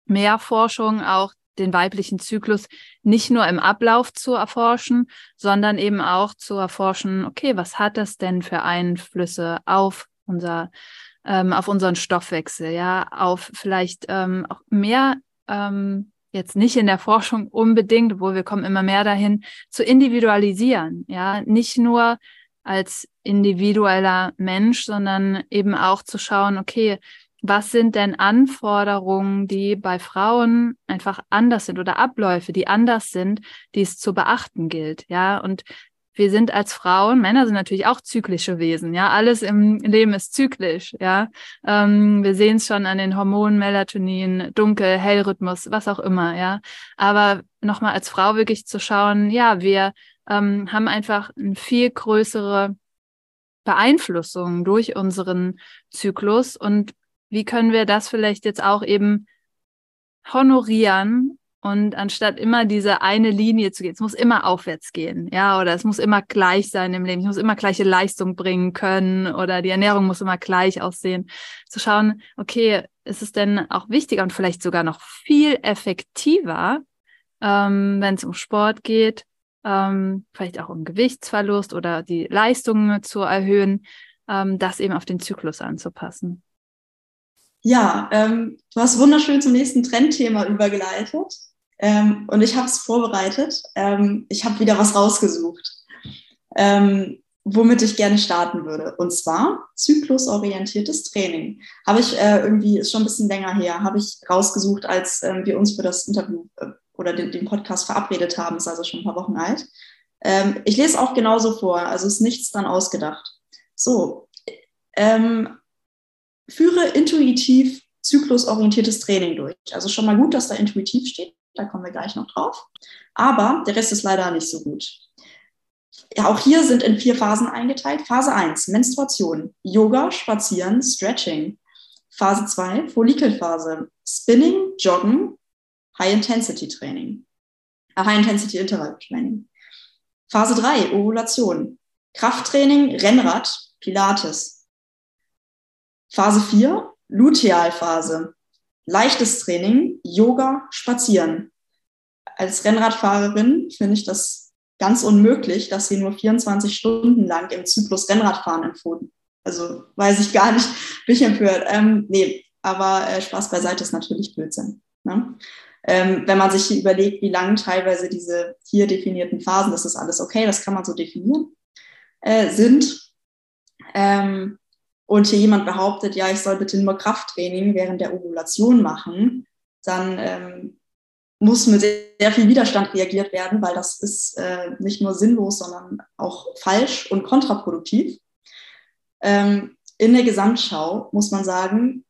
mehr Forschung auch den weiblichen Zyklus nicht nur im Ablauf zu erforschen, sondern eben auch zu erforschen, okay, was hat das denn für Einflüsse auf unser, ähm, auf unseren Stoffwechsel, ja, auf vielleicht ähm, auch mehr, ähm, jetzt nicht in der Forschung unbedingt, obwohl wir kommen immer mehr dahin, zu individualisieren, ja, nicht nur als individueller Mensch, sondern eben auch zu schauen, okay, was sind denn Anforderungen, die bei Frauen einfach anders sind oder Abläufe, die anders sind, die es zu beachten gilt, ja? Und wir sind als Frauen, Männer sind natürlich auch zyklische Wesen, ja, alles im Leben ist zyklisch, ja. Ähm, wir sehen es schon an den Hormonen, Melatonin, Dunkel, Hellrhythmus, was auch immer, ja. Aber nochmal als Frau wirklich zu schauen, ja, wir ähm, haben einfach eine viel größere Beeinflussung durch unseren Zyklus und wie können wir das vielleicht jetzt auch eben honorieren und anstatt immer diese eine Linie zu gehen, es muss immer aufwärts gehen, ja, oder es muss immer gleich sein im Leben, ich muss immer gleiche Leistung bringen können oder die Ernährung muss immer gleich aussehen, zu schauen, okay, ist es denn auch wichtiger und vielleicht sogar noch viel effektiver, ähm, wenn es um Sport geht, ähm, vielleicht auch um Gewichtsverlust oder die Leistungen zu erhöhen, ähm, das eben auf den Zyklus anzupassen. Ja, ähm, du hast wunderschön zum nächsten Trendthema übergeleitet ähm, und ich habe es vorbereitet. Ähm, ich habe wieder was rausgesucht, ähm, womit ich gerne starten würde. Und zwar zyklusorientiertes Training. Habe ich äh, irgendwie, ist schon ein bisschen länger her, habe ich rausgesucht, als äh, wir uns für das Interview äh, oder den, den, Podcast verabredet haben, ist also schon ein paar Wochen alt. Ähm, ich lese auch genauso vor, also ist nichts dann ausgedacht. So, ähm, führe intuitiv zyklusorientiertes Training durch. Also schon mal gut, dass da intuitiv steht, da kommen wir gleich noch drauf. Aber der Rest ist leider nicht so gut. Ja, auch hier sind in vier Phasen eingeteilt. Phase 1, Menstruation, Yoga, Spazieren, Stretching. Phase 2, Follikelphase, Spinning, Joggen, High-Intensity-Training. Äh, High-Intensity-Intervall-Training. Phase 3, Ovulation, Krafttraining, Rennrad, Pilates. Phase 4, Lutealphase. Leichtes Training, Yoga, Spazieren. Als Rennradfahrerin finde ich das ganz unmöglich, dass sie nur 24 Stunden lang im Zyklus Rennradfahren empfohlen. Also weiß ich gar nicht, bin ich empört. Ähm, nee, aber äh, Spaß beiseite ist natürlich Blödsinn. Ne? Ähm, wenn man sich überlegt, wie lang teilweise diese hier definierten Phasen, das ist alles okay, das kann man so definieren, äh, sind. Ähm, und hier jemand behauptet, ja, ich soll bitte nur Krafttraining während der Ovulation machen, dann ähm, muss mit sehr viel Widerstand reagiert werden, weil das ist äh, nicht nur sinnlos, sondern auch falsch und kontraproduktiv. Ähm, in der Gesamtschau muss man sagen,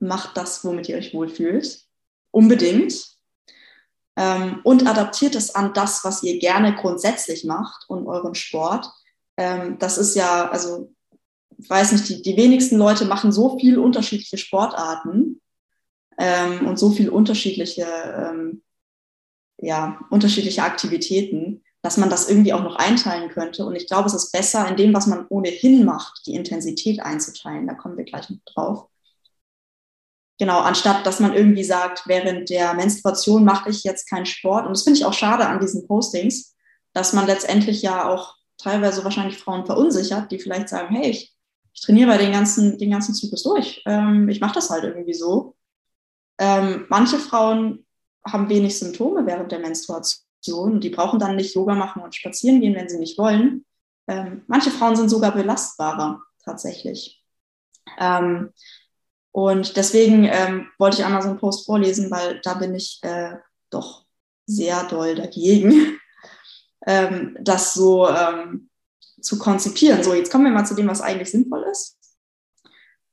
macht das, womit ihr euch wohlfühlt, unbedingt. Ähm, und adaptiert es an das, was ihr gerne grundsätzlich macht und euren Sport. Ähm, das ist ja, also weiß nicht, die, die wenigsten Leute machen so viel unterschiedliche Sportarten ähm, und so viel unterschiedliche, ähm, ja, unterschiedliche Aktivitäten, dass man das irgendwie auch noch einteilen könnte. Und ich glaube, es ist besser, in dem, was man ohnehin macht, die Intensität einzuteilen. Da kommen wir gleich noch drauf. Genau, anstatt dass man irgendwie sagt, während der Menstruation mache ich jetzt keinen Sport. Und das finde ich auch schade an diesen Postings, dass man letztendlich ja auch teilweise wahrscheinlich Frauen verunsichert, die vielleicht sagen, hey, ich ich trainiere bei den ganzen, den ganzen Zyklus durch. Ähm, ich mache das halt irgendwie so. Ähm, manche Frauen haben wenig Symptome während der Menstruation die brauchen dann nicht Yoga machen und spazieren gehen, wenn sie nicht wollen. Ähm, manche Frauen sind sogar belastbarer tatsächlich. Ähm, und deswegen ähm, wollte ich einmal so einen Post vorlesen, weil da bin ich äh, doch sehr doll dagegen, ähm, das so zu konzipieren. So, jetzt kommen wir mal zu dem, was eigentlich sinnvoll ist.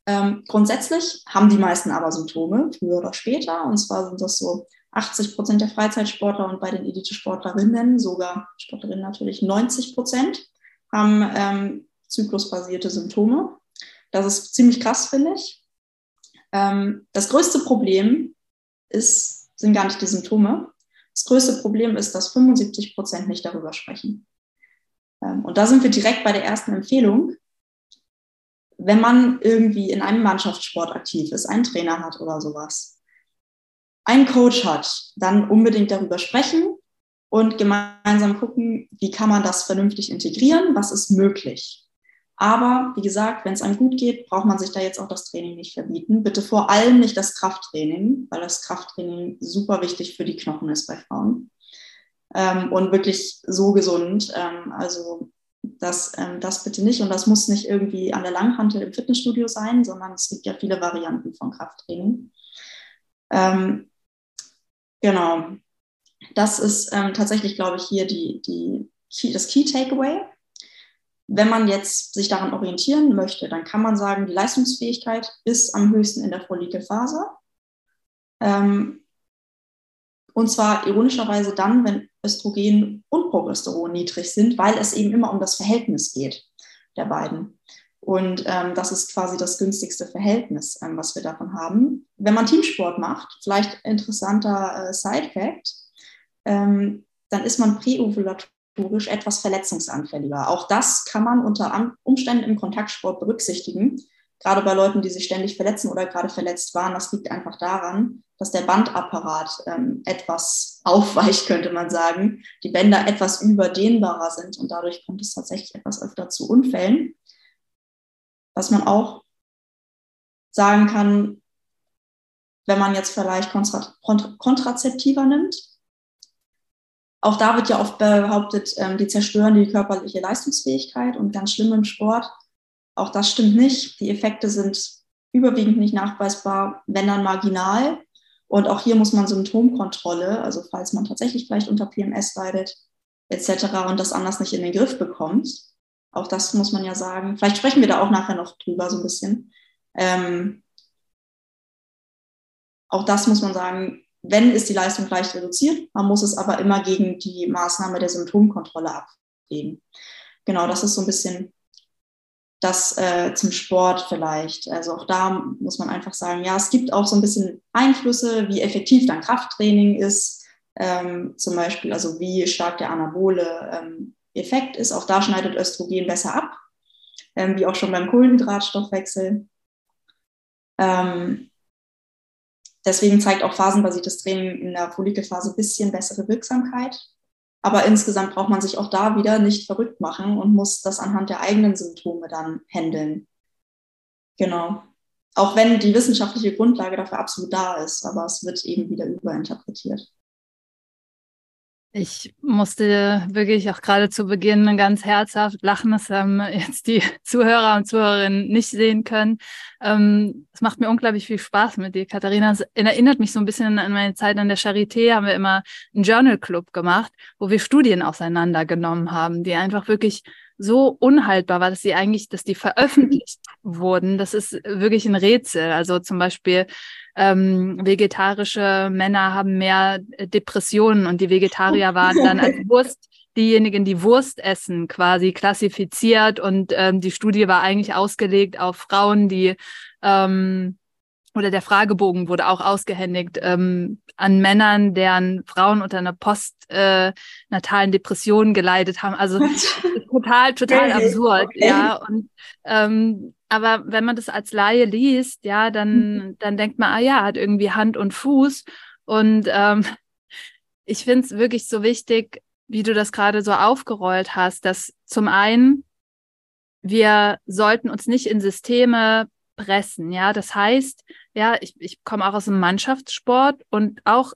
Ähm, grundsätzlich haben die meisten aber Symptome, früher oder später. Und zwar sind das so 80 Prozent der Freizeitsportler und bei den Elite-Sportlerinnen, sogar Sportlerinnen natürlich 90 Prozent, haben ähm, zyklusbasierte Symptome. Das ist ziemlich krass, finde ich. Ähm, das größte Problem ist, sind gar nicht die Symptome. Das größte Problem ist, dass 75 Prozent nicht darüber sprechen. Ähm, und da sind wir direkt bei der ersten Empfehlung wenn man irgendwie in einem Mannschaftssport aktiv ist, einen Trainer hat oder sowas, einen Coach hat, dann unbedingt darüber sprechen und gemeinsam gucken, wie kann man das vernünftig integrieren, was ist möglich. Aber wie gesagt, wenn es einem gut geht, braucht man sich da jetzt auch das Training nicht verbieten. Bitte vor allem nicht das Krafttraining, weil das Krafttraining super wichtig für die Knochen ist bei Frauen. Ähm, und wirklich so gesund. Ähm, also das, ähm, das bitte nicht. Und das muss nicht irgendwie an der Langhantel im Fitnessstudio sein, sondern es gibt ja viele Varianten von Krafttraining. Ähm, genau. Das ist ähm, tatsächlich, glaube ich, hier die, die Key, das Key Takeaway. Wenn man jetzt sich daran orientieren möchte, dann kann man sagen, die Leistungsfähigkeit ist am höchsten in der Follikelphase. Ähm, und zwar ironischerweise dann, wenn Östrogen und Progesteron niedrig sind, weil es eben immer um das Verhältnis geht der beiden. Und ähm, das ist quasi das günstigste Verhältnis, ähm, was wir davon haben. Wenn man Teamsport macht, vielleicht interessanter äh, Side-Fact, ähm, dann ist man präovulatorisch etwas verletzungsanfälliger. Auch das kann man unter Umständen im Kontaktsport berücksichtigen gerade bei Leuten, die sich ständig verletzen oder gerade verletzt waren, das liegt einfach daran, dass der Bandapparat ähm, etwas aufweicht, könnte man sagen. Die Bänder etwas überdehnbarer sind und dadurch kommt es tatsächlich etwas öfter zu Unfällen. Was man auch sagen kann, wenn man jetzt vielleicht Kontra Kontrazeptiva nimmt. Auch da wird ja oft behauptet, ähm, die zerstören die körperliche Leistungsfähigkeit und ganz schlimm im Sport auch das stimmt nicht. Die Effekte sind überwiegend nicht nachweisbar, wenn dann marginal. Und auch hier muss man Symptomkontrolle, also falls man tatsächlich vielleicht unter PMS leidet, etc. und das anders nicht in den Griff bekommt. Auch das muss man ja sagen. Vielleicht sprechen wir da auch nachher noch drüber so ein bisschen. Ähm, auch das muss man sagen, wenn ist die Leistung leicht reduziert, man muss es aber immer gegen die Maßnahme der Symptomkontrolle abwägen. Genau, das ist so ein bisschen das äh, zum Sport vielleicht. Also auch da muss man einfach sagen, ja, es gibt auch so ein bisschen Einflüsse, wie effektiv dein Krafttraining ist, ähm, zum Beispiel, also wie stark der anabole ähm, Effekt ist. Auch da schneidet Östrogen besser ab, ähm, wie auch schon beim Kohlenhydratstoffwechsel. Ähm, deswegen zeigt auch phasenbasiertes Training in der Follikelphase ein bisschen bessere Wirksamkeit. Aber insgesamt braucht man sich auch da wieder nicht verrückt machen und muss das anhand der eigenen Symptome dann handeln. Genau. Auch wenn die wissenschaftliche Grundlage dafür absolut da ist, aber es wird eben wieder überinterpretiert. Ich musste wirklich auch gerade zu Beginn ganz herzhaft lachen. Das haben jetzt die Zuhörer und Zuhörerinnen nicht sehen können. Ähm, es macht mir unglaublich viel Spaß mit dir, Katharina. Es erinnert mich so ein bisschen an meine Zeit an der Charité. Haben wir immer einen Journal Club gemacht, wo wir Studien auseinandergenommen haben, die einfach wirklich so unhaltbar war, dass sie eigentlich, dass die veröffentlicht wurden. Das ist wirklich ein Rätsel. Also zum Beispiel ähm, vegetarische Männer haben mehr Depressionen und die Vegetarier waren dann als Wurst diejenigen, die Wurst essen, quasi klassifiziert und ähm, die Studie war eigentlich ausgelegt auf Frauen, die ähm, oder der Fragebogen wurde auch ausgehändigt ähm, an Männern, deren Frauen unter einer postnatalen äh, Depression geleidet haben. Also total, total absurd, okay. ja. Und ähm, aber wenn man das als Laie liest, ja, dann, mhm. dann denkt man, ah ja, hat irgendwie Hand und Fuß. Und ähm, ich finde es wirklich so wichtig, wie du das gerade so aufgerollt hast, dass zum einen wir sollten uns nicht in Systeme pressen. Ja, das heißt, ja, ich, ich komme auch aus dem Mannschaftssport und auch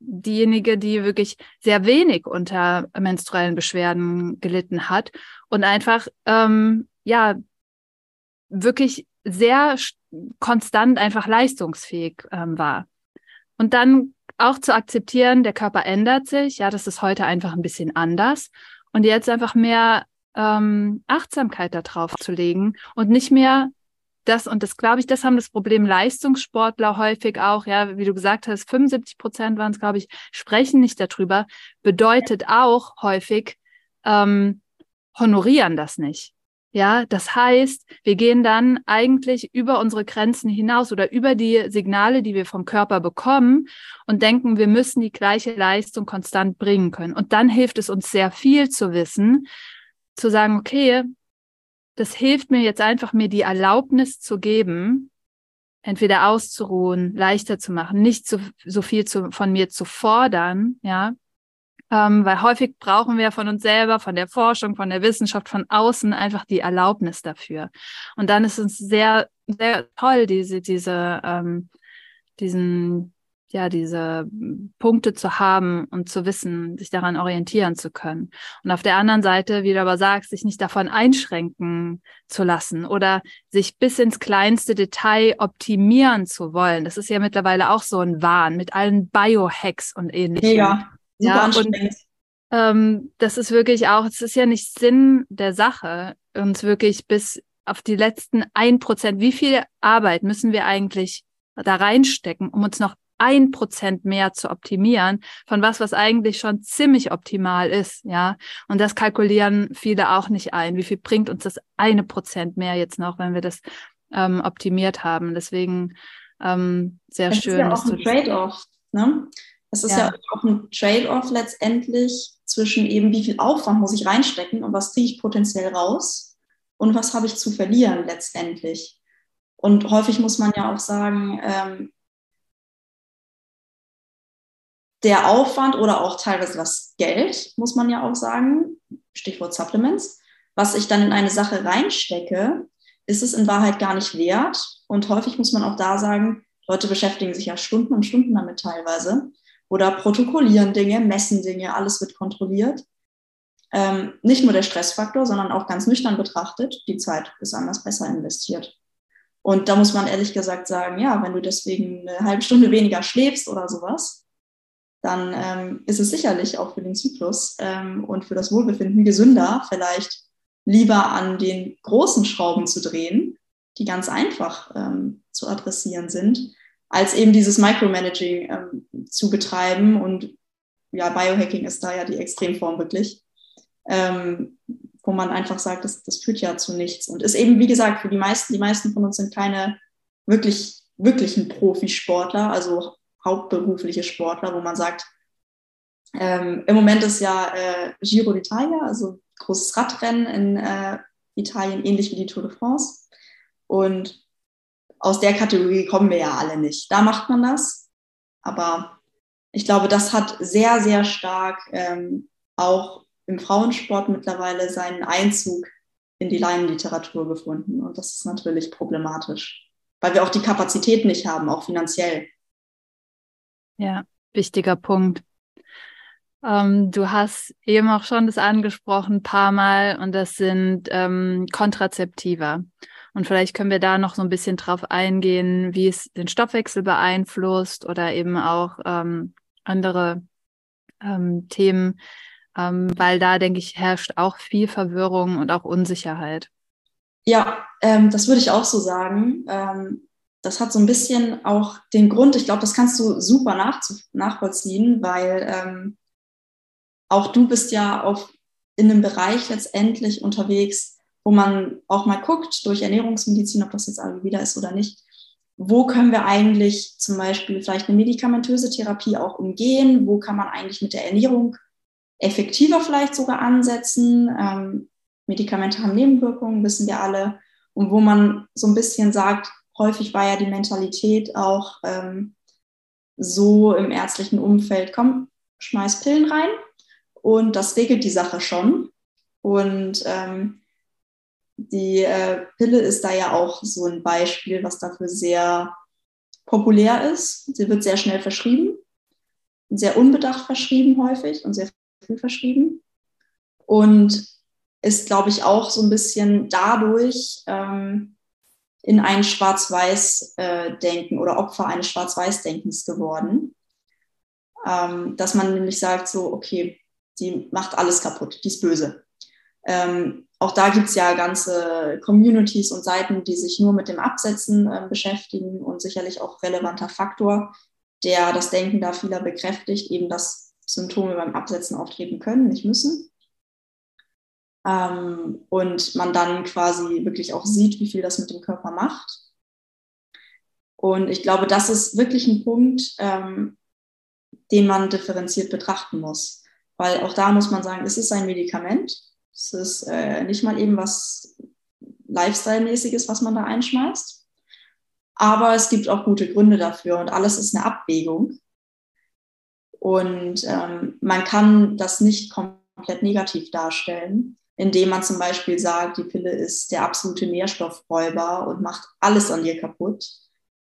diejenige, die wirklich sehr wenig unter menstruellen Beschwerden gelitten hat und einfach ähm, ja wirklich sehr konstant einfach leistungsfähig ähm, war. Und dann auch zu akzeptieren, der Körper ändert sich, ja, das ist heute einfach ein bisschen anders. Und jetzt einfach mehr ähm, Achtsamkeit darauf zu legen und nicht mehr das, und das glaube ich, das haben das Problem Leistungssportler häufig auch, ja, wie du gesagt hast, 75 Prozent waren es, glaube ich, sprechen nicht darüber, bedeutet auch häufig, ähm, honorieren das nicht. Ja, das heißt, wir gehen dann eigentlich über unsere Grenzen hinaus oder über die Signale, die wir vom Körper bekommen und denken, wir müssen die gleiche Leistung konstant bringen können. Und dann hilft es uns sehr viel zu wissen, zu sagen, okay, das hilft mir jetzt einfach, mir die Erlaubnis zu geben, entweder auszuruhen, leichter zu machen, nicht so, so viel zu, von mir zu fordern, ja, ähm, weil häufig brauchen wir von uns selber, von der Forschung, von der Wissenschaft, von außen einfach die Erlaubnis dafür. Und dann ist es sehr, sehr toll, diese, diese, ähm, diesen, ja, diese Punkte zu haben und zu wissen, sich daran orientieren zu können. Und auf der anderen Seite, wie du aber sagst, sich nicht davon einschränken zu lassen oder sich bis ins kleinste Detail optimieren zu wollen. Das ist ja mittlerweile auch so ein Wahn mit allen Biohacks und ähnlichem. Ja, super ja, anstrengend. Und, ähm, das ist wirklich auch, es ist ja nicht Sinn der Sache, uns wirklich bis auf die letzten ein Prozent, wie viel Arbeit müssen wir eigentlich da reinstecken, um uns noch ein Prozent mehr zu optimieren von was, was eigentlich schon ziemlich optimal ist, ja. Und das kalkulieren viele auch nicht ein. Wie viel bringt uns das eine Prozent mehr jetzt noch, wenn wir das ähm, optimiert haben? Deswegen ähm, sehr das schön. Ist ja auch ein Trade-off. Ne? Es ist ja. ja auch ein Trade-off letztendlich zwischen eben, wie viel Aufwand muss ich reinstecken und was kriege ich potenziell raus und was habe ich zu verlieren letztendlich. Und häufig muss man ja auch sagen, ähm, der Aufwand oder auch teilweise das Geld, muss man ja auch sagen, Stichwort Supplements, was ich dann in eine Sache reinstecke, ist es in Wahrheit gar nicht wert. Und häufig muss man auch da sagen, Leute beschäftigen sich ja Stunden und Stunden damit teilweise oder protokollieren Dinge, messen Dinge, alles wird kontrolliert. Ähm, nicht nur der Stressfaktor, sondern auch ganz nüchtern betrachtet, die Zeit ist anders besser investiert. Und da muss man ehrlich gesagt sagen, ja, wenn du deswegen eine halbe Stunde weniger schläfst oder sowas, dann ähm, ist es sicherlich auch für den Zyklus ähm, und für das Wohlbefinden gesünder, vielleicht lieber an den großen Schrauben zu drehen, die ganz einfach ähm, zu adressieren sind, als eben dieses Micromanaging ähm, zu betreiben. Und ja, Biohacking ist da ja die Extremform wirklich, ähm, wo man einfach sagt, das, das führt ja zu nichts. Und ist eben, wie gesagt, für die meisten, die meisten von uns sind keine wirklich, wirklichen Profisportler, also hauptberufliche Sportler, wo man sagt, ähm, im Moment ist ja äh, Giro d'Italia, also großes Radrennen in äh, Italien, ähnlich wie die Tour de France. Und aus der Kategorie kommen wir ja alle nicht. Da macht man das. Aber ich glaube, das hat sehr, sehr stark ähm, auch im Frauensport mittlerweile seinen Einzug in die Laienliteratur gefunden. Und das ist natürlich problematisch, weil wir auch die Kapazität nicht haben, auch finanziell. Ja, wichtiger Punkt. Ähm, du hast eben auch schon das angesprochen, ein paar Mal, und das sind ähm, Kontrazeptiva. Und vielleicht können wir da noch so ein bisschen drauf eingehen, wie es den Stoffwechsel beeinflusst oder eben auch ähm, andere ähm, Themen, ähm, weil da, denke ich, herrscht auch viel Verwirrung und auch Unsicherheit. Ja, ähm, das würde ich auch so sagen. Das hat so ein bisschen auch den Grund, ich glaube, das kannst du super nach, nachvollziehen, weil ähm, auch du bist ja auf, in einem Bereich letztendlich unterwegs, wo man auch mal guckt durch Ernährungsmedizin, ob das jetzt wieder ist oder nicht, wo können wir eigentlich zum Beispiel vielleicht eine medikamentöse Therapie auch umgehen, wo kann man eigentlich mit der Ernährung effektiver vielleicht sogar ansetzen. Ähm, Medikamente haben Nebenwirkungen, wissen wir alle. Und wo man so ein bisschen sagt, häufig war ja die Mentalität auch ähm, so im ärztlichen Umfeld, komm, schmeiß Pillen rein und das regelt die Sache schon. Und ähm, die äh, Pille ist da ja auch so ein Beispiel, was dafür sehr populär ist. Sie wird sehr schnell verschrieben. sehr unbedacht verschrieben häufig und sehr früh verschrieben. Und ist, glaube ich, auch so ein bisschen dadurch ähm, in ein Schwarz-Weiß-Denken äh, oder Opfer eines Schwarz-Weiß-Denkens geworden. Ähm, dass man nämlich sagt, so, okay, die macht alles kaputt, die ist böse. Ähm, auch da gibt es ja ganze Communities und Seiten, die sich nur mit dem Absetzen äh, beschäftigen und sicherlich auch relevanter Faktor, der das Denken da vieler bekräftigt, eben dass Symptome beim Absetzen auftreten können, nicht müssen. Ähm, und man dann quasi wirklich auch sieht, wie viel das mit dem Körper macht. Und ich glaube, das ist wirklich ein Punkt, ähm, den man differenziert betrachten muss. Weil auch da muss man sagen, es ist ein Medikament. Es ist äh, nicht mal eben was Lifestyle-mäßiges, was man da einschmeißt. Aber es gibt auch gute Gründe dafür und alles ist eine Abwägung. Und ähm, man kann das nicht komplett negativ darstellen, indem man zum Beispiel sagt, die Pille ist der absolute Nährstoffräuber und macht alles an dir kaputt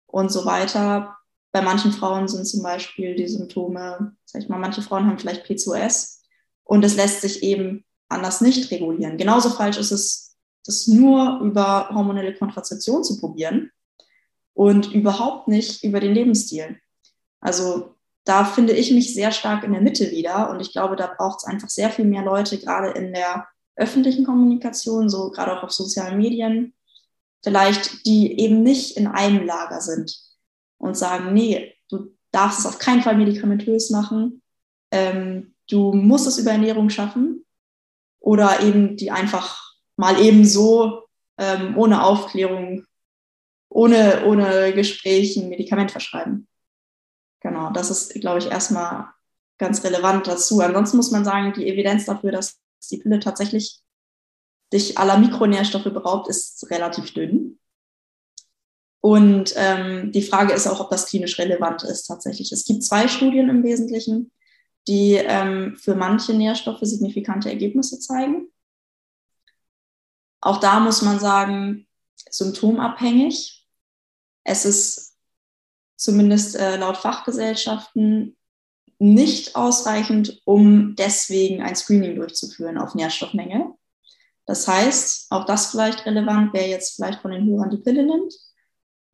und so weiter. Bei manchen Frauen sind zum Beispiel die Symptome, sag ich mal, manche Frauen haben vielleicht PCOS und es lässt sich eben anders nicht regulieren. Genauso falsch ist es, das nur über hormonelle Kontrazeption zu probieren und überhaupt nicht über den Lebensstil. Also da finde ich mich sehr stark in der Mitte wieder und ich glaube, da braucht es einfach sehr viel mehr Leute, gerade in der öffentlichen Kommunikation, so gerade auch auf sozialen Medien, vielleicht, die eben nicht in einem Lager sind und sagen, nee, du darfst es auf keinen Fall medikamentös machen, ähm, du musst es über Ernährung schaffen oder eben die einfach mal eben so ähm, ohne Aufklärung, ohne, ohne Gespräch ein Medikament verschreiben. Genau, das ist, glaube ich, erstmal ganz relevant dazu. Ansonsten muss man sagen, die Evidenz dafür, dass die Pille tatsächlich dich aller Mikronährstoffe beraubt, ist relativ dünn. Und ähm, die Frage ist auch, ob das klinisch relevant ist tatsächlich. Es gibt zwei Studien im Wesentlichen, die ähm, für manche Nährstoffe signifikante Ergebnisse zeigen. Auch da muss man sagen, symptomabhängig. Es ist zumindest äh, laut Fachgesellschaften nicht ausreichend, um deswegen ein Screening durchzuführen auf Nährstoffmenge. Das heißt, auch das vielleicht relevant, wer jetzt vielleicht von den Hörern die Pille nimmt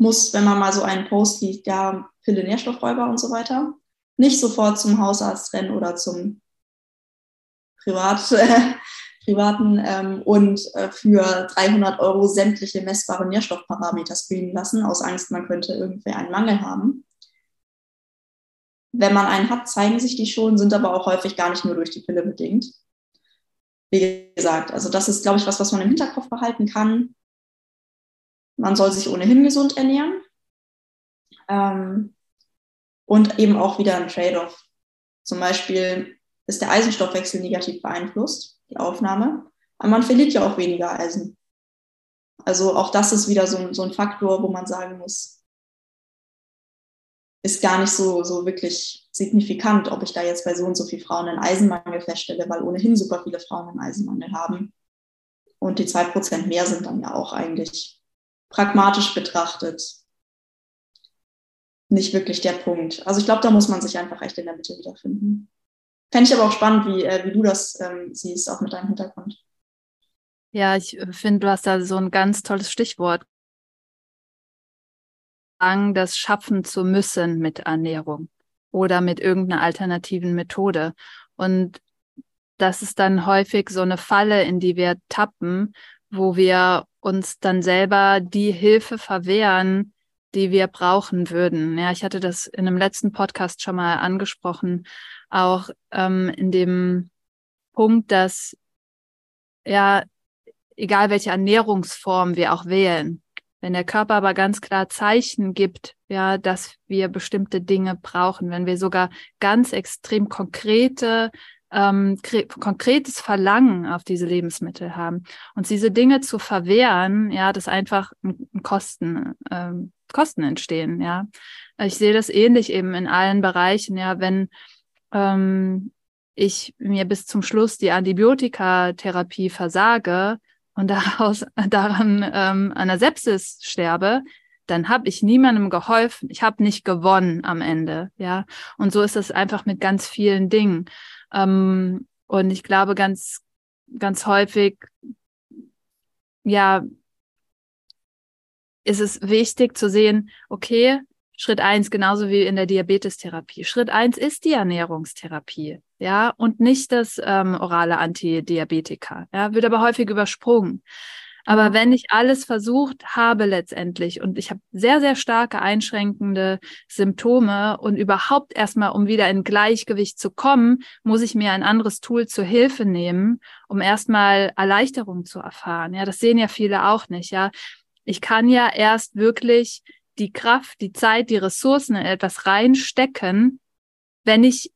muss, wenn man mal so einen Post liest, ja, Pille Nährstoffräuber und so weiter, nicht sofort zum Hausarzt rennen oder zum Privat, äh, Privaten ähm, und äh, für 300 Euro sämtliche messbare Nährstoffparameter screenen lassen, aus Angst, man könnte irgendwer einen Mangel haben. Wenn man einen hat, zeigen sich die schon, sind aber auch häufig gar nicht nur durch die Pille bedingt. Wie gesagt, also das ist, glaube ich, was, was man im Hinterkopf behalten kann. Man soll sich ohnehin gesund ernähren. Ähm, und eben auch wieder ein Trade-off. Zum Beispiel ist der Eisenstoffwechsel negativ beeinflusst, die Aufnahme. Aber man verliert ja auch weniger Eisen. Also auch das ist wieder so so ein Faktor, wo man sagen muss, ist gar nicht so, so wirklich signifikant, ob ich da jetzt bei so und so vielen Frauen einen Eisenmangel feststelle, weil ohnehin super viele Frauen einen Eisenmangel haben. Und die zwei Prozent mehr sind dann ja auch eigentlich pragmatisch betrachtet nicht wirklich der Punkt. Also ich glaube, da muss man sich einfach echt in der Mitte wiederfinden. Fände ich aber auch spannend, wie, äh, wie du das ähm, siehst, auch mit deinem Hintergrund. Ja, ich äh, finde, du hast da so ein ganz tolles Stichwort. Das schaffen zu müssen mit Ernährung oder mit irgendeiner alternativen Methode. Und das ist dann häufig so eine Falle, in die wir tappen, wo wir uns dann selber die Hilfe verwehren, die wir brauchen würden. Ja, ich hatte das in einem letzten Podcast schon mal angesprochen, auch ähm, in dem Punkt, dass ja, egal welche Ernährungsform wir auch wählen, wenn der Körper aber ganz klar Zeichen gibt, ja, dass wir bestimmte Dinge brauchen, wenn wir sogar ganz extrem konkrete ähm, konkretes Verlangen auf diese Lebensmittel haben. Und diese Dinge zu verwehren, ja, das einfach Kosten, ähm, Kosten entstehen, ja. Ich sehe das ähnlich eben in allen Bereichen, ja, wenn ähm, ich mir bis zum Schluss die Antibiotikatherapie versage und daraus daran ähm, einer Sepsis sterbe, dann habe ich niemandem geholfen. Ich habe nicht gewonnen am Ende, ja. Und so ist es einfach mit ganz vielen Dingen. Ähm, und ich glaube, ganz, ganz häufig, ja, ist es wichtig zu sehen, okay, Schritt eins, genauso wie in der Diabetestherapie. Schritt eins ist die Ernährungstherapie, ja, und nicht das ähm, orale Antidiabetika. Ja, wird aber häufig übersprungen. Aber wenn ich alles versucht habe letztendlich und ich habe sehr, sehr starke einschränkende Symptome und überhaupt erstmal, um wieder in Gleichgewicht zu kommen, muss ich mir ein anderes Tool zur Hilfe nehmen, um erstmal Erleichterung zu erfahren. Ja, das sehen ja viele auch nicht. Ja, ich kann ja erst wirklich die Kraft, die Zeit, die Ressourcen in etwas reinstecken, wenn ich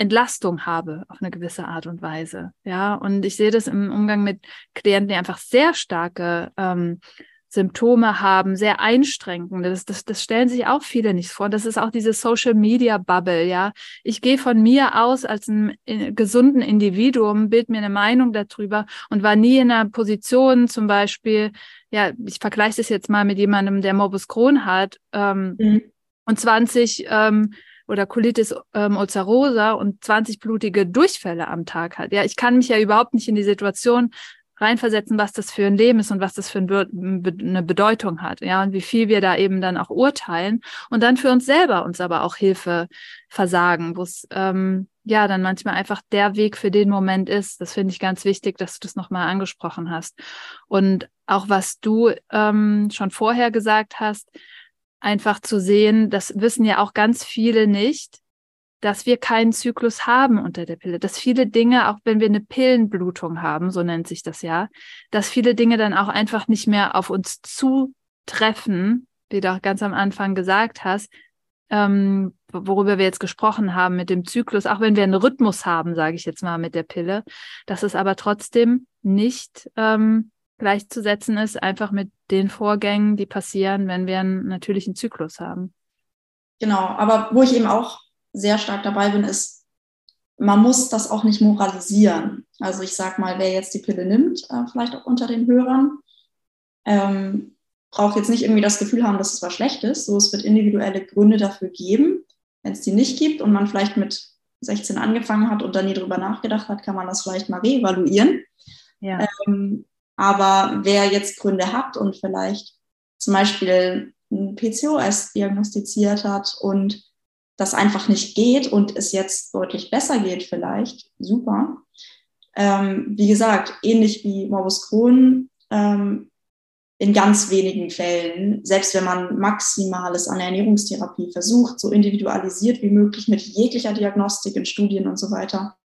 Entlastung habe auf eine gewisse Art und Weise. Ja, und ich sehe das im Umgang mit Klienten, die einfach sehr starke ähm, Symptome haben, sehr einschränkend. Das, das, das stellen sich auch viele nicht vor. Das ist auch diese Social Media Bubble, ja. Ich gehe von mir aus als ein äh, gesunden Individuum, bild mir eine Meinung darüber und war nie in einer Position, zum Beispiel, ja, ich vergleiche das jetzt mal mit jemandem, der Morbus Crohn hat ähm, mhm. und 20 ähm, oder Colitis ähm, ulcerosa und 20 blutige Durchfälle am Tag hat. Ja, ich kann mich ja überhaupt nicht in die Situation reinversetzen, was das für ein Leben ist und was das für eine Bedeutung hat. Ja, und wie viel wir da eben dann auch urteilen und dann für uns selber uns aber auch Hilfe versagen, wo es ähm, ja dann manchmal einfach der Weg für den Moment ist. Das finde ich ganz wichtig, dass du das nochmal angesprochen hast. Und auch was du ähm, schon vorher gesagt hast, einfach zu sehen, das wissen ja auch ganz viele nicht, dass wir keinen Zyklus haben unter der Pille, dass viele Dinge, auch wenn wir eine Pillenblutung haben, so nennt sich das ja, dass viele Dinge dann auch einfach nicht mehr auf uns zutreffen, wie du auch ganz am Anfang gesagt hast, ähm, worüber wir jetzt gesprochen haben mit dem Zyklus, auch wenn wir einen Rhythmus haben, sage ich jetzt mal mit der Pille, dass es aber trotzdem nicht ähm, gleichzusetzen ist, einfach mit den Vorgängen, die passieren, wenn wir einen natürlichen Zyklus haben. Genau, aber wo ich eben auch sehr stark dabei bin, ist, man muss das auch nicht moralisieren. Also ich sage mal, wer jetzt die Pille nimmt, äh, vielleicht auch unter den Hörern, ähm, braucht jetzt nicht irgendwie das Gefühl haben, dass es was schlecht ist. So, es wird individuelle Gründe dafür geben. Wenn es die nicht gibt und man vielleicht mit 16 angefangen hat und dann nie drüber nachgedacht hat, kann man das vielleicht mal reevaluieren. Ja. Ähm, aber wer jetzt Gründe hat und vielleicht zum Beispiel ein PCOS diagnostiziert hat und das einfach nicht geht und es jetzt deutlich besser geht vielleicht, super. Ähm, wie gesagt, ähnlich wie Morbus Crohn, ähm, in ganz wenigen Fällen, selbst wenn man Maximales an Ernährungstherapie versucht, so individualisiert wie möglich mit jeglicher Diagnostik in Studien und so weiter,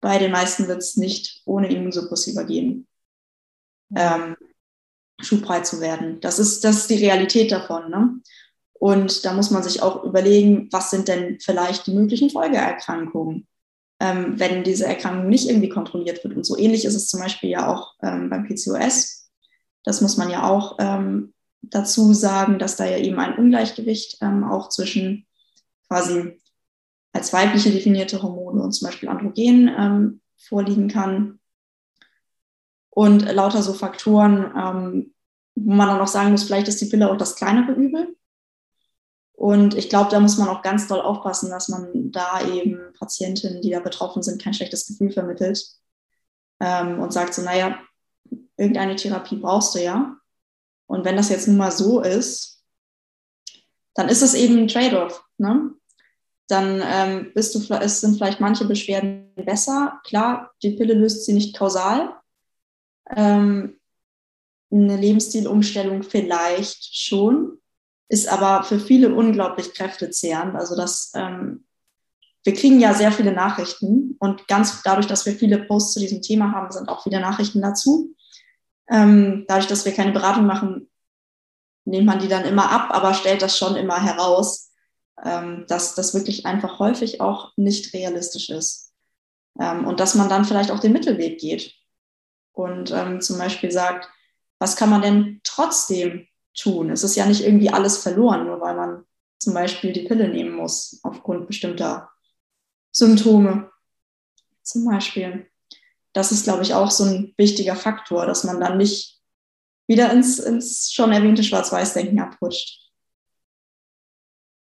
bei den meisten wird es nicht ohne Immunsuppressiva gehen, ähm, schubfrei zu werden. Das ist, das ist die Realität davon. Ne? Und da muss man sich auch überlegen, was sind denn vielleicht die möglichen Folgeerkrankungen, ähm, wenn diese Erkrankung nicht irgendwie kontrolliert wird. Und so ähnlich ist es zum Beispiel ja auch ähm, beim PCOS. Das muss man ja auch ähm, dazu sagen, dass da ja eben ein Ungleichgewicht ähm, auch zwischen quasi als weibliche definierte Hormone und zum Beispiel Androgen ähm, vorliegen kann. Und lauter so Faktoren, ähm, wo man dann auch sagen muss, vielleicht ist die Pille auch das kleinere Übel. Und ich glaube, da muss man auch ganz doll aufpassen, dass man da eben Patientinnen, die da betroffen sind, kein schlechtes Gefühl vermittelt ähm, und sagt so, naja, irgendeine Therapie brauchst du ja. Und wenn das jetzt nun mal so ist, dann ist es eben ein Trade-off. Ne? Dann ähm, bist du, es sind vielleicht manche Beschwerden besser. Klar, die Pille löst sie nicht kausal. Ähm, eine Lebensstilumstellung vielleicht schon, ist aber für viele unglaublich kräftezehrend. Also das, ähm, wir kriegen ja sehr viele Nachrichten und ganz dadurch, dass wir viele Posts zu diesem Thema haben, sind auch viele Nachrichten dazu. Ähm, dadurch, dass wir keine Beratung machen, nimmt man die dann immer ab, aber stellt das schon immer heraus, ähm, dass das wirklich einfach häufig auch nicht realistisch ist. Ähm, und dass man dann vielleicht auch den Mittelweg geht und ähm, zum Beispiel sagt, was kann man denn trotzdem tun? Es ist ja nicht irgendwie alles verloren, nur weil man zum Beispiel die Pille nehmen muss aufgrund bestimmter Symptome. Zum Beispiel. Das ist, glaube ich, auch so ein wichtiger Faktor, dass man dann nicht wieder ins, ins schon erwähnte Schwarz-Weiß-Denken abrutscht.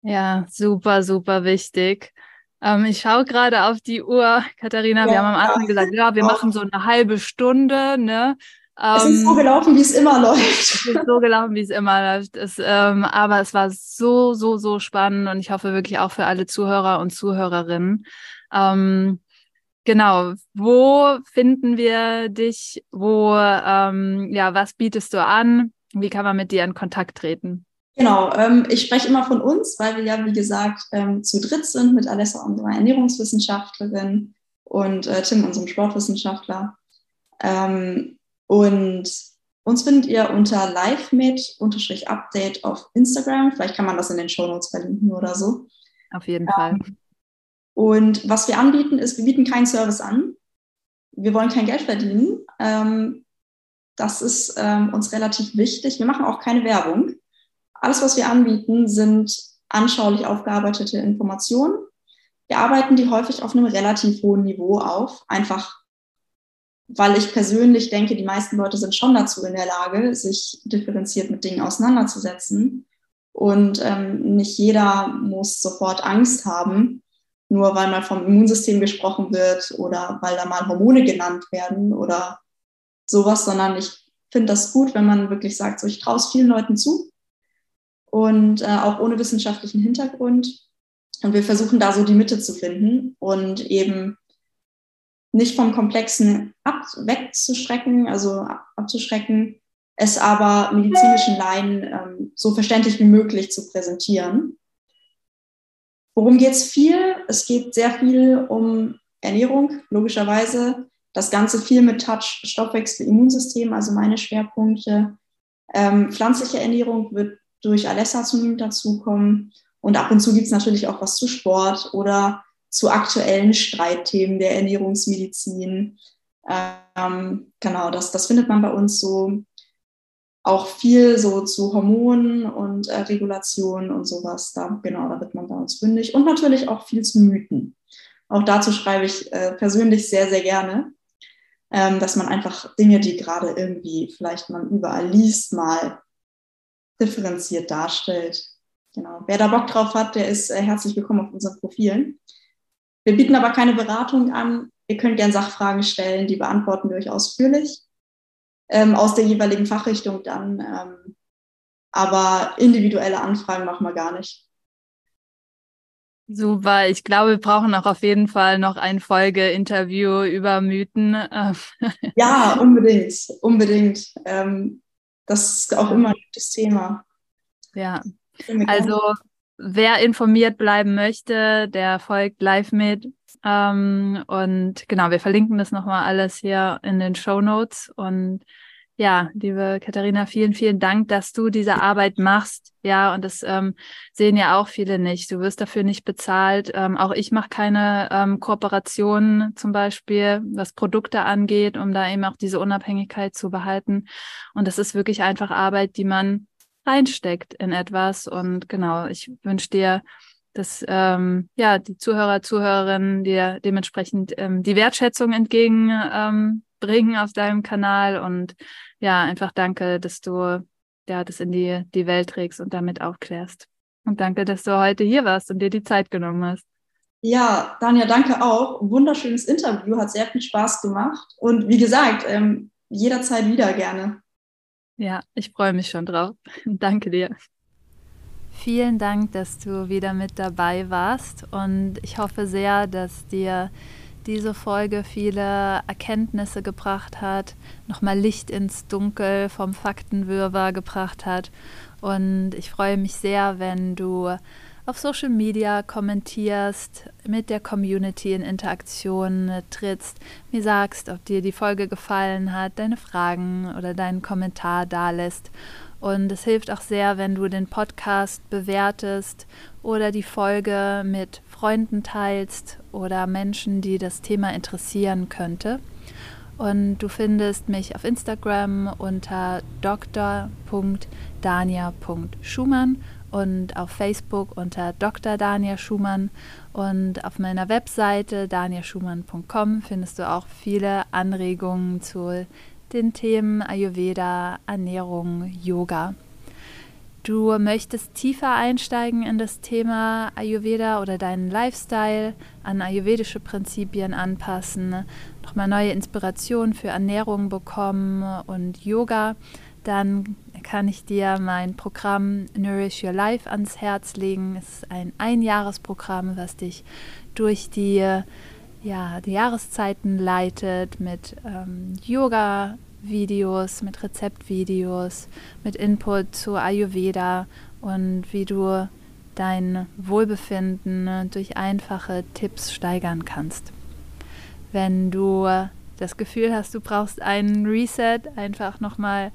Ja, super, super wichtig. Ähm, ich schaue gerade auf die Uhr, Katharina. Ja, wir haben am Anfang gesagt, ja, wir machen so eine halbe Stunde. Ne? es ist so ähm, gelaufen, wie es immer läuft. Es ist so gelaufen, wie es immer läuft. Es, ähm, aber es war so, so, so spannend und ich hoffe wirklich auch für alle Zuhörer und Zuhörerinnen. Ähm, genau, wo finden wir dich? Wo, ähm, ja, was bietest du an? Wie kann man mit dir in Kontakt treten? Genau, ähm, ich spreche immer von uns, weil wir ja, wie gesagt, ähm, zu dritt sind mit Alessa, unserer Ernährungswissenschaftlerin, und äh, Tim, unserem Sportwissenschaftler. Ähm, und uns findet ihr unter livemit-update auf Instagram. Vielleicht kann man das in den Shownotes verlinken oder so. Auf jeden Fall. Ähm, und was wir anbieten, ist, wir bieten keinen Service an. Wir wollen kein Geld verdienen. Ähm, das ist ähm, uns relativ wichtig. Wir machen auch keine Werbung. Alles, was wir anbieten, sind anschaulich aufgearbeitete Informationen. Wir arbeiten die häufig auf einem relativ hohen Niveau auf, einfach weil ich persönlich denke, die meisten Leute sind schon dazu in der Lage, sich differenziert mit Dingen auseinanderzusetzen. Und ähm, nicht jeder muss sofort Angst haben, nur weil mal vom Immunsystem gesprochen wird oder weil da mal Hormone genannt werden oder sowas, sondern ich finde das gut, wenn man wirklich sagt, so ich traue es vielen Leuten zu und äh, auch ohne wissenschaftlichen Hintergrund. Und wir versuchen da so die Mitte zu finden und eben nicht vom Komplexen ab, wegzuschrecken, also abzuschrecken, es aber medizinischen Laien ähm, so verständlich wie möglich zu präsentieren. Worum geht es viel? Es geht sehr viel um Ernährung, logischerweise. Das Ganze viel mit Touch, Stoffwechsel, Immunsystem, also meine Schwerpunkte. Ähm, pflanzliche Ernährung wird durch Alessa zunehmend dazukommen. Und ab und zu gibt es natürlich auch was zu Sport oder zu aktuellen Streitthemen der Ernährungsmedizin. Ähm, genau, das, das findet man bei uns so auch viel so zu Hormonen und äh, Regulationen und sowas. Da, genau, da wird man bei uns fündig. Und natürlich auch viel zu Mythen. Auch dazu schreibe ich äh, persönlich sehr, sehr gerne, ähm, dass man einfach Dinge, die gerade irgendwie vielleicht man überall liest, mal differenziert darstellt. Genau. Wer da Bock drauf hat, der ist äh, herzlich willkommen auf unseren Profilen. Wir bieten aber keine Beratung an. Ihr könnt gerne Sachfragen stellen, die beantworten wir euch ausführlich ähm, aus der jeweiligen Fachrichtung dann. Ähm, aber individuelle Anfragen machen wir gar nicht. Super, ich glaube, wir brauchen auch auf jeden Fall noch ein Folge-Interview über Mythen. ja, unbedingt, unbedingt. Ähm, das ist auch immer ein gutes Thema. Ja, also wer informiert bleiben möchte, der folgt live mit. Ähm, und genau, wir verlinken das nochmal alles hier in den Show Notes. Und ja, liebe Katharina, vielen, vielen Dank, dass du diese Arbeit machst. Ja, und das ähm, sehen ja auch viele nicht. Du wirst dafür nicht bezahlt. Ähm, auch ich mache keine ähm, Kooperationen zum Beispiel, was Produkte angeht, um da eben auch diese Unabhängigkeit zu behalten. Und das ist wirklich einfach Arbeit, die man reinsteckt in etwas. Und genau, ich wünsche dir, dass ähm, ja die Zuhörer, Zuhörerinnen dir dementsprechend ähm, die Wertschätzung entgegenbringen ähm, auf deinem Kanal und ja, einfach danke, dass du ja das in die, die Welt trägst und damit aufklärst. Und danke, dass du heute hier warst und dir die Zeit genommen hast. Ja, Daniel, danke auch. Wunderschönes Interview, hat sehr viel Spaß gemacht. Und wie gesagt, ähm, jederzeit wieder gerne. Ja, ich freue mich schon drauf. Danke dir. Vielen Dank, dass du wieder mit dabei warst und ich hoffe sehr, dass dir diese Folge viele Erkenntnisse gebracht hat, nochmal Licht ins Dunkel vom Faktenwirrwarr gebracht hat. Und ich freue mich sehr, wenn du auf Social Media kommentierst, mit der Community in Interaktion trittst, mir sagst, ob dir die Folge gefallen hat, deine Fragen oder deinen Kommentar dalässt. Und es hilft auch sehr, wenn du den Podcast bewertest oder die Folge mit Freunden teilst oder Menschen, die das Thema interessieren könnte. Und du findest mich auf Instagram unter dr.dania.schumann und auf Facebook unter Dr. Daniel Schumann und auf meiner Webseite danielschumann.com findest du auch viele Anregungen zu den Themen Ayurveda, Ernährung, Yoga. Du möchtest tiefer einsteigen in das Thema Ayurveda oder deinen Lifestyle an ayurvedische Prinzipien anpassen, nochmal neue Inspirationen für Ernährung bekommen und Yoga, dann kann ich dir mein Programm Nourish Your Life ans Herz legen. Es ist ein Einjahresprogramm, was dich durch die, ja, die Jahreszeiten leitet mit ähm, Yoga. Videos, mit Rezeptvideos, mit Input zu Ayurveda und wie du dein Wohlbefinden durch einfache Tipps steigern kannst. Wenn du das Gefühl hast, du brauchst einen Reset, einfach nochmal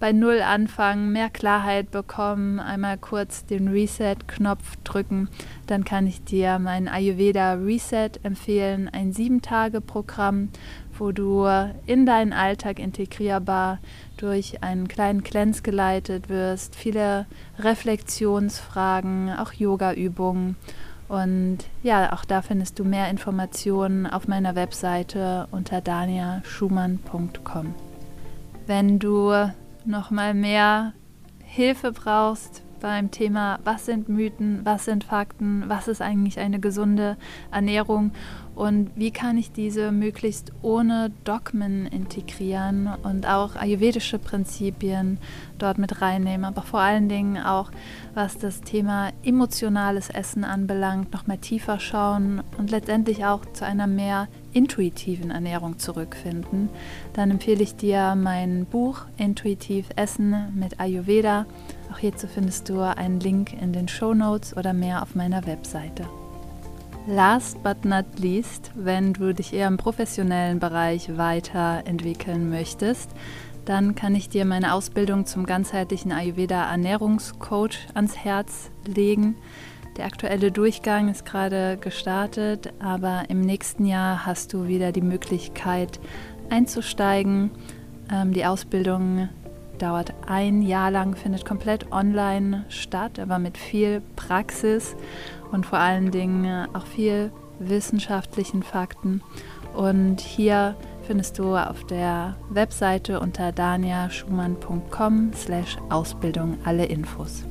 bei Null anfangen, mehr Klarheit bekommen, einmal kurz den Reset-Knopf drücken, dann kann ich dir mein Ayurveda Reset empfehlen, ein Sieben-Tage-Programm, wo du in deinen Alltag integrierbar durch einen kleinen Cleanse geleitet wirst, viele Reflexionsfragen, auch Yoga-Übungen. Und ja, auch da findest du mehr Informationen auf meiner Webseite unter daniaschumann.com. Wenn du noch mal mehr Hilfe brauchst beim Thema, was sind Mythen, was sind Fakten, was ist eigentlich eine gesunde Ernährung und wie kann ich diese möglichst ohne Dogmen integrieren und auch ayurvedische Prinzipien dort mit reinnehmen, aber vor allen Dingen auch, was das Thema emotionales Essen anbelangt, noch mal tiefer schauen und letztendlich auch zu einer mehr intuitiven Ernährung zurückfinden, dann empfehle ich dir mein Buch Intuitiv Essen mit Ayurveda. Auch hierzu findest du einen Link in den Show Notes oder mehr auf meiner Webseite. Last but not least, wenn du dich eher im professionellen Bereich weiterentwickeln möchtest, dann kann ich dir meine Ausbildung zum ganzheitlichen Ayurveda Ernährungscoach ans Herz legen. Der aktuelle Durchgang ist gerade gestartet, aber im nächsten Jahr hast du wieder die Möglichkeit einzusteigen. Ähm, die Ausbildung dauert ein Jahr lang, findet komplett online statt, aber mit viel Praxis und vor allen Dingen auch viel wissenschaftlichen Fakten. Und hier findest du auf der Webseite unter daniaschumann.com slash Ausbildung alle Infos.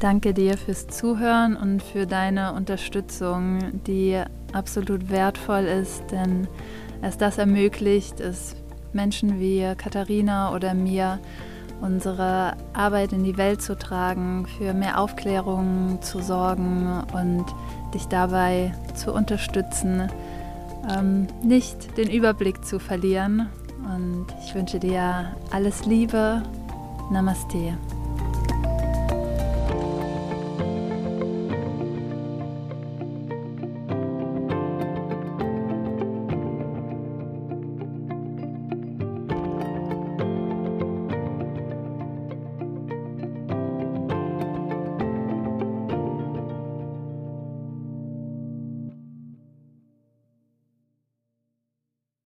Danke dir fürs Zuhören und für deine Unterstützung, die absolut wertvoll ist, denn es das ermöglicht, es Menschen wie Katharina oder mir unsere Arbeit in die Welt zu tragen, für mehr Aufklärung zu sorgen und dich dabei zu unterstützen, ähm, nicht den Überblick zu verlieren. Und ich wünsche dir alles Liebe. Namaste.